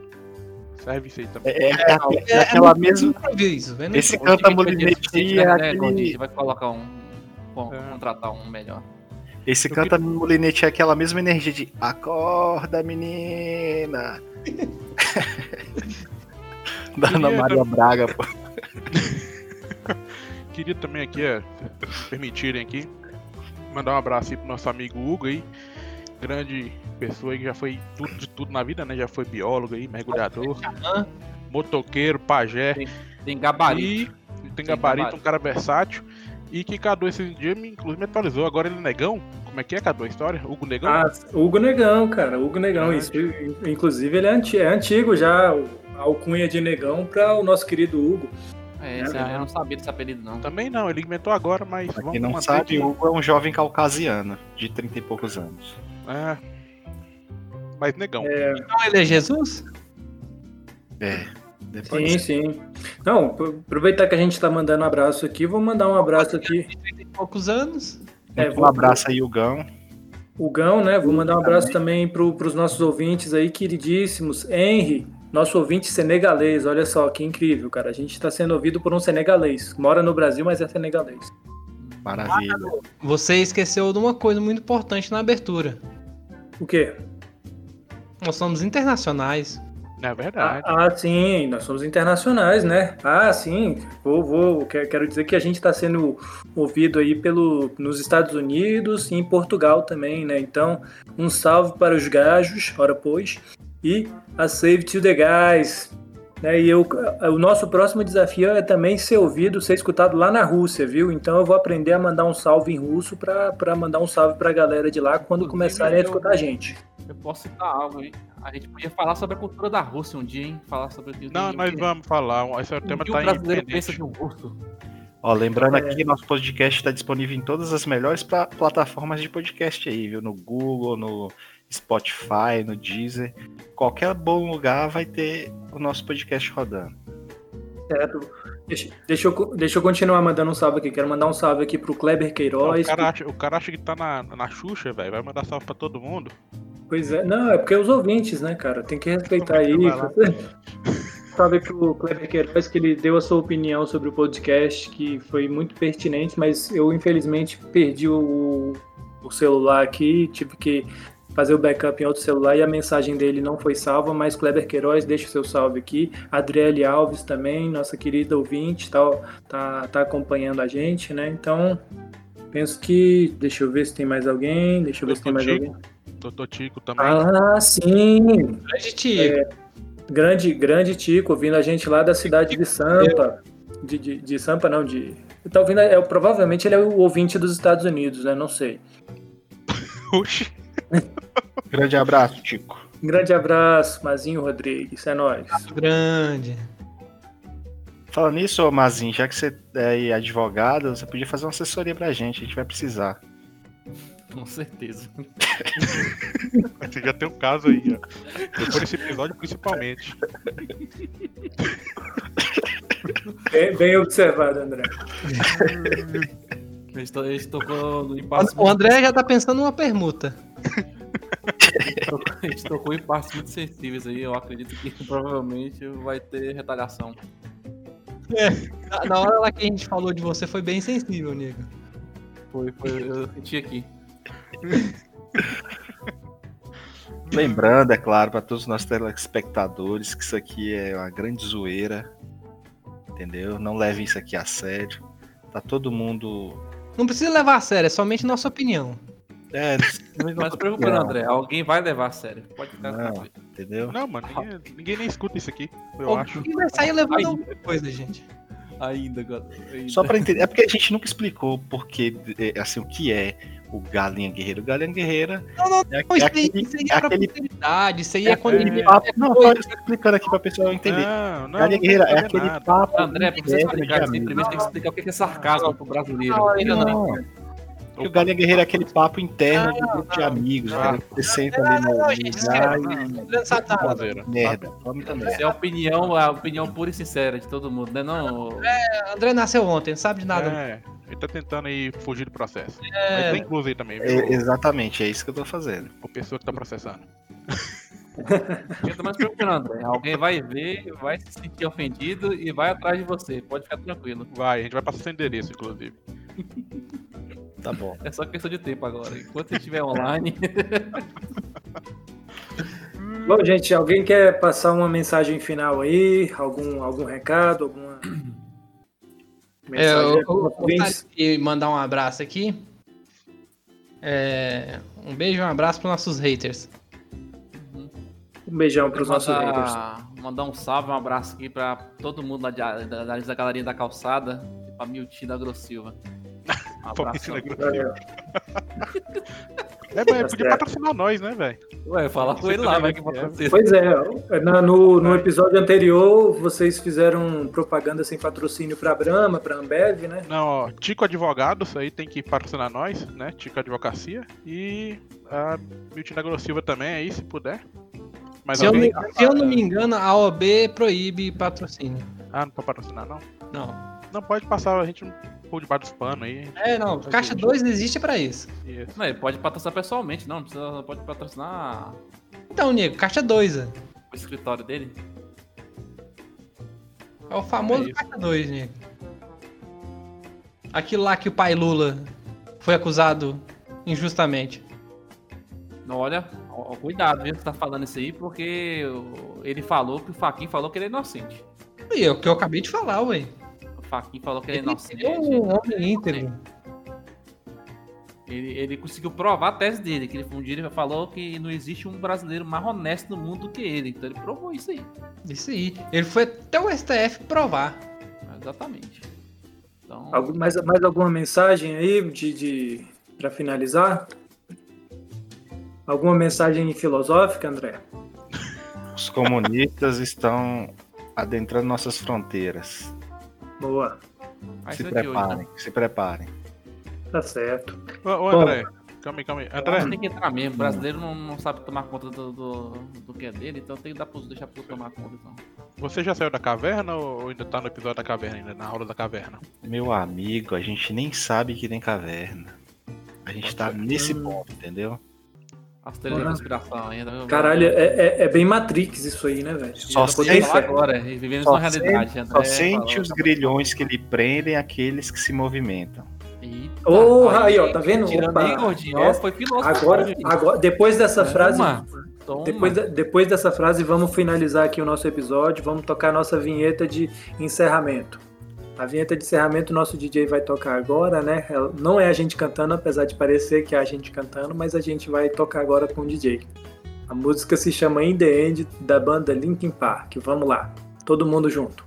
serve isso aí também. É, é, é, é aquela mesma. improviso, é Esse canta molinete tiver, é né, aquele. Vai colocar um. É. Contratar um melhor. Esse canta molinete é aquela mesma energia de acorda, menina. da Ana Maria Braga, pô. Queria também aqui, é, se permitirem aqui, mandar um abraço aí pro nosso amigo Hugo aí, grande pessoa aí que já foi tudo de tudo na vida, né? Já foi biólogo aí, mergulhador, motoqueiro, pajé. Tem gabarito. E tem Tem gabarito, gabarito. um cara versátil. E que Cadu esse dia me, inclusive me atualizou. Agora ele é negão. Como é que é, Cadu, a história? Hugo Negão? Ah, Hugo Negão, cara. Hugo Negão. Ah, Isso, inclusive, ele é, anti- é antigo já, a alcunha de Negão para o nosso querido Hugo. É, esse É. eu não sabia desse apelido, não. Também não, ele inventou agora, mas Pra vamos quem não sabe, Hugo é um jovem caucasiano, de 30 e poucos anos. É. Mas negão. Então ele é Jesus? É. Depois Sim, sim. Não, aproveitar que a gente tá mandando abraço aqui, vou mandar um abraço aqui. Tem poucos anos. É, um vou- abraço aí, Hugão. O Gão, né? Vou mandar um abraço também para os nossos ouvintes aí, queridíssimos. Henry, nosso ouvinte senegalês. Olha só, que incrível, cara. A gente está sendo ouvido por um senegalês. Mora no Brasil, mas é senegalês. Maravilha. Você esqueceu de uma coisa muito importante na abertura. O quê? Nós somos internacionais. É verdade. Ah, ah, sim, nós somos internacionais, né? Ah, sim, vou, vou quero dizer que a gente está sendo ouvido aí pelo, nos Estados Unidos e em Portugal também, né? Então, um salve para os gajos, ora pois, e a Save to the Guys. Né? E eu, o nosso próximo desafio é também ser ouvido, ser escutado lá na Rússia, viu? Então eu vou aprender a mandar um salve em russo para mandar um salve para a galera de lá quando Inclusive, começarem a eu- escutar a gente. Eu posso citar algo, hein? A gente podia falar sobre a cultura da Rússia um dia, hein? Falar sobre o Não, nós que- vamos falar. Esse é o tema que tá o brasileiro pensa de um russo. Ó, lembrando É. aqui, nosso podcast está disponível em todas as melhores pla- plataformas de podcast aí, viu? No Google, no Spotify, no Deezer. Qualquer bom lugar vai ter o nosso podcast rodando. Certo? Deixa, deixa, eu, deixa eu continuar mandando um salve aqui. Quero mandar um salve aqui pro Kleber Queiroz. o, cara acha, o cara acha que tá na, na Xuxa, velho. Vai mandar salve pra todo mundo. Pois é, não, é porque os ouvintes, né, cara? Tem que respeitar aí. Vai lá. Salve pro Kleber Queiroz que ele deu a sua opinião sobre o podcast, que foi muito pertinente, mas eu infelizmente perdi o, o celular aqui, tive que fazer o backup em outro celular e a mensagem dele não foi salva, mas Kleber Queiroz, deixa o seu salve aqui. Adriele Alves também, nossa querida ouvinte, tá, tá, tá acompanhando a gente, né? Então, penso que. Deixa eu ver se tem mais alguém. Deixa eu ver se tem mais alguém. Doutor Tico também. Ah, sim! Grande Tico. Grande, grande Tico, ouvindo a gente lá da cidade de Sampa. De, de, de Sampa, não, de. Tá ouvindo, é, provavelmente ele é o ouvinte dos Estados Unidos, né? Não sei. Oxi. Grande abraço, Tico. Um grande abraço, Mazinho Rodrigues, é nóis. Grande. Falando nisso, Mazinho, já que você é advogado, você podia fazer uma assessoria pra gente, a gente vai precisar. Com certeza. Você já tem um caso aí, ó. Depois desse episódio, principalmente. Bem, bem observado, André. A gente, to- a gente tocou no impasse. O André já tá pensando numa permuta. A gente tocou em partes muito sensíveis aí. Eu acredito que provavelmente vai ter retaliação. Na- Na hora lá que a gente falou de você foi bem sensível, nego. Foi, foi, eu senti aqui. Lembrando, é claro, para todos os nossos telespectadores que isso aqui é uma grande zoeira. Entendeu? Não levem isso aqui a sério. Tá todo mundo. Não precisa levar a sério, é somente nossa opinião. É, Não se preocupe, não, André. Alguém vai levar a sério. Pode ficar Não. tranquilo. entendeu? Não, mano, ninguém, ninguém nem escuta isso aqui, eu acho. Alguém vai sair levando alguma coisa, gente. Ainda, agora. ainda. Só pra entender. É porque a gente nunca explicou porque, é, assim, o que é o Galinha Guerreira. O Galinha Guerreira Não, não, é, Não, é isso aí, isso é é pra aquele posteridade, isso aí é é quando ele... papo. Não, só explicando aqui pra pessoa entender. Não, não. Galinha não Guerreira é aquele nada. papo. André, pra você explicar de assim, primeiro tem que explicar o que é sarcasmo pro brasileiro. Não, ainda não. Não. Porque o Galinha Guerreira é aquele papo interno de grupo de amigos, não. cara. Você senta ali no lugar e merda. Vamos também. Essa é a opinião, a opinião pura e sincera de todo mundo, né? Não, André nasceu ontem, não sabe de nada. É, ele tá tentando aí fugir do processo. Mas É, tem incluso aí também, É, viu? exatamente, é isso que eu tô fazendo. O pessoa que tá processando. Fica mais preocupado, André. Alguém vai ver, vai se sentir ofendido e vai atrás de você. Pode ficar tranquilo. Vai, a gente vai passar seu endereço, inclusive. Tá bom. É só questão de tempo agora. Enquanto você estiver online. Bom, gente, alguém quer passar uma mensagem final aí? Algum, algum recado? Alguma é, eu, de mandar um abraço aqui. É, um beijo e um abraço para nossos haters. Um beijão para os nossos haters. mandar, um salve, um abraço aqui pra todo mundo lá de, da, da, da galerinha da calçada e pra Miltinho da Grossilva. Grosso. Valeu. É, mas Tá podia certo. patrocinar nós, né, velho? Ué, fala com ele lá, vai que acontecer. Pois é, na- no, no episódio anterior vocês fizeram propaganda sem patrocínio para Brahma, para Ambev, né? Não, ó, Tico Advogado, isso aí tem que patrocinar nós, né? Tico Advocacia. E a Miltina Grossilva também aí, se puder. Mas Se eu, alguém... não, se eu não me engano, a OB proíbe patrocínio. Ah, não pode patrocinar, não? Não. Não pode passar, a gente por debaixo dos panos aí. É, não. Caixa 2 existe pra isso. Isso. Não, ele pode patrocinar pessoalmente, não. Precisa, pode patrocinar Então, nego, caixa 2. é. o escritório dele. É o famoso É caixa 2, nego. Aquilo lá que o pai Lula foi acusado injustamente. Olha, cuidado, viu, que você tá falando isso aí, porque ele falou que o Faquin falou que ele é inocente. E é o que eu acabei de falar, ué. Faquin falou que ele é Ele inocente. é um homem íntegro. Ele, ele conseguiu provar a tese dele, que ele um dia ele falou que não existe um brasileiro mais honesto no mundo do que ele. Então ele provou isso aí. Isso aí. Ele foi até o STF provar. Exatamente. Então, Algum- mais, mais alguma mensagem aí de, de para finalizar? Alguma mensagem filosófica, André? Os comunistas estão adentrando nossas fronteiras. Boa, Se ser de hoje, preparem, se preparem. tá certo. Ô, ô, André, calma aí, calma aí. André, tem que entrar mesmo. O brasileiro não, não sabe tomar conta do, do, do que é dele, então tem que dar pro, deixar pro tomar conta. Então. você já saiu da caverna ou ainda tá no episódio da caverna, ainda na aula da caverna? Meu amigo, a gente nem sabe que tem caverna. A gente tá nesse ponto, entendeu? As teorias da conspiração ainda. Caralho, é, é, é bem Matrix isso aí, né, velho? Só Já sei agora, e vivemos Só na realidade. sente, André só sente falou. os grilhões que lhe prendem aqueles que se movimentam. Eita, Porra, aí, ó, tá vendo? Opa, aí, gordinho. é- Ó, foi filósofo. Agora, agora, depois dessa frase, Toma, toma. depois, depois dessa frase, vamos finalizar aqui o nosso episódio. Vamos tocar a nossa vinheta de encerramento. A vinheta de encerramento nosso DJ vai tocar agora, né? Ela- Não é a gente cantando, apesar de parecer que é a gente cantando, mas a gente vai tocar agora com o DJ. A música se chama In The End, da banda Linkin Park. Vamos lá, todo mundo junto.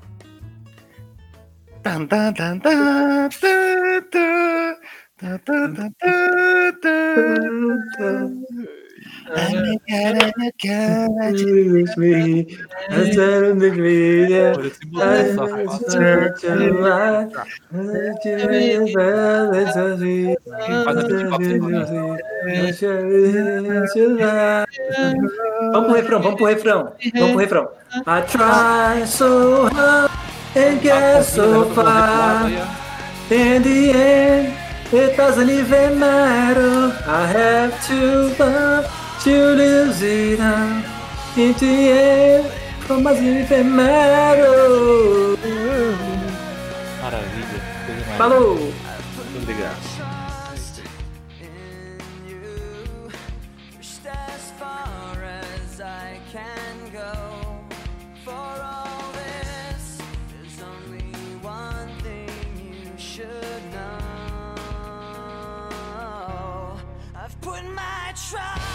Vamos pro refrão, vamos pro refrão. Vamos pro refrão. I try so hard and get so far. In the end, it doesn't even matter. I have to love Curiosidade entre eu, formas enfermeiro. Maravilha. Coisa Falou! Obrigado. try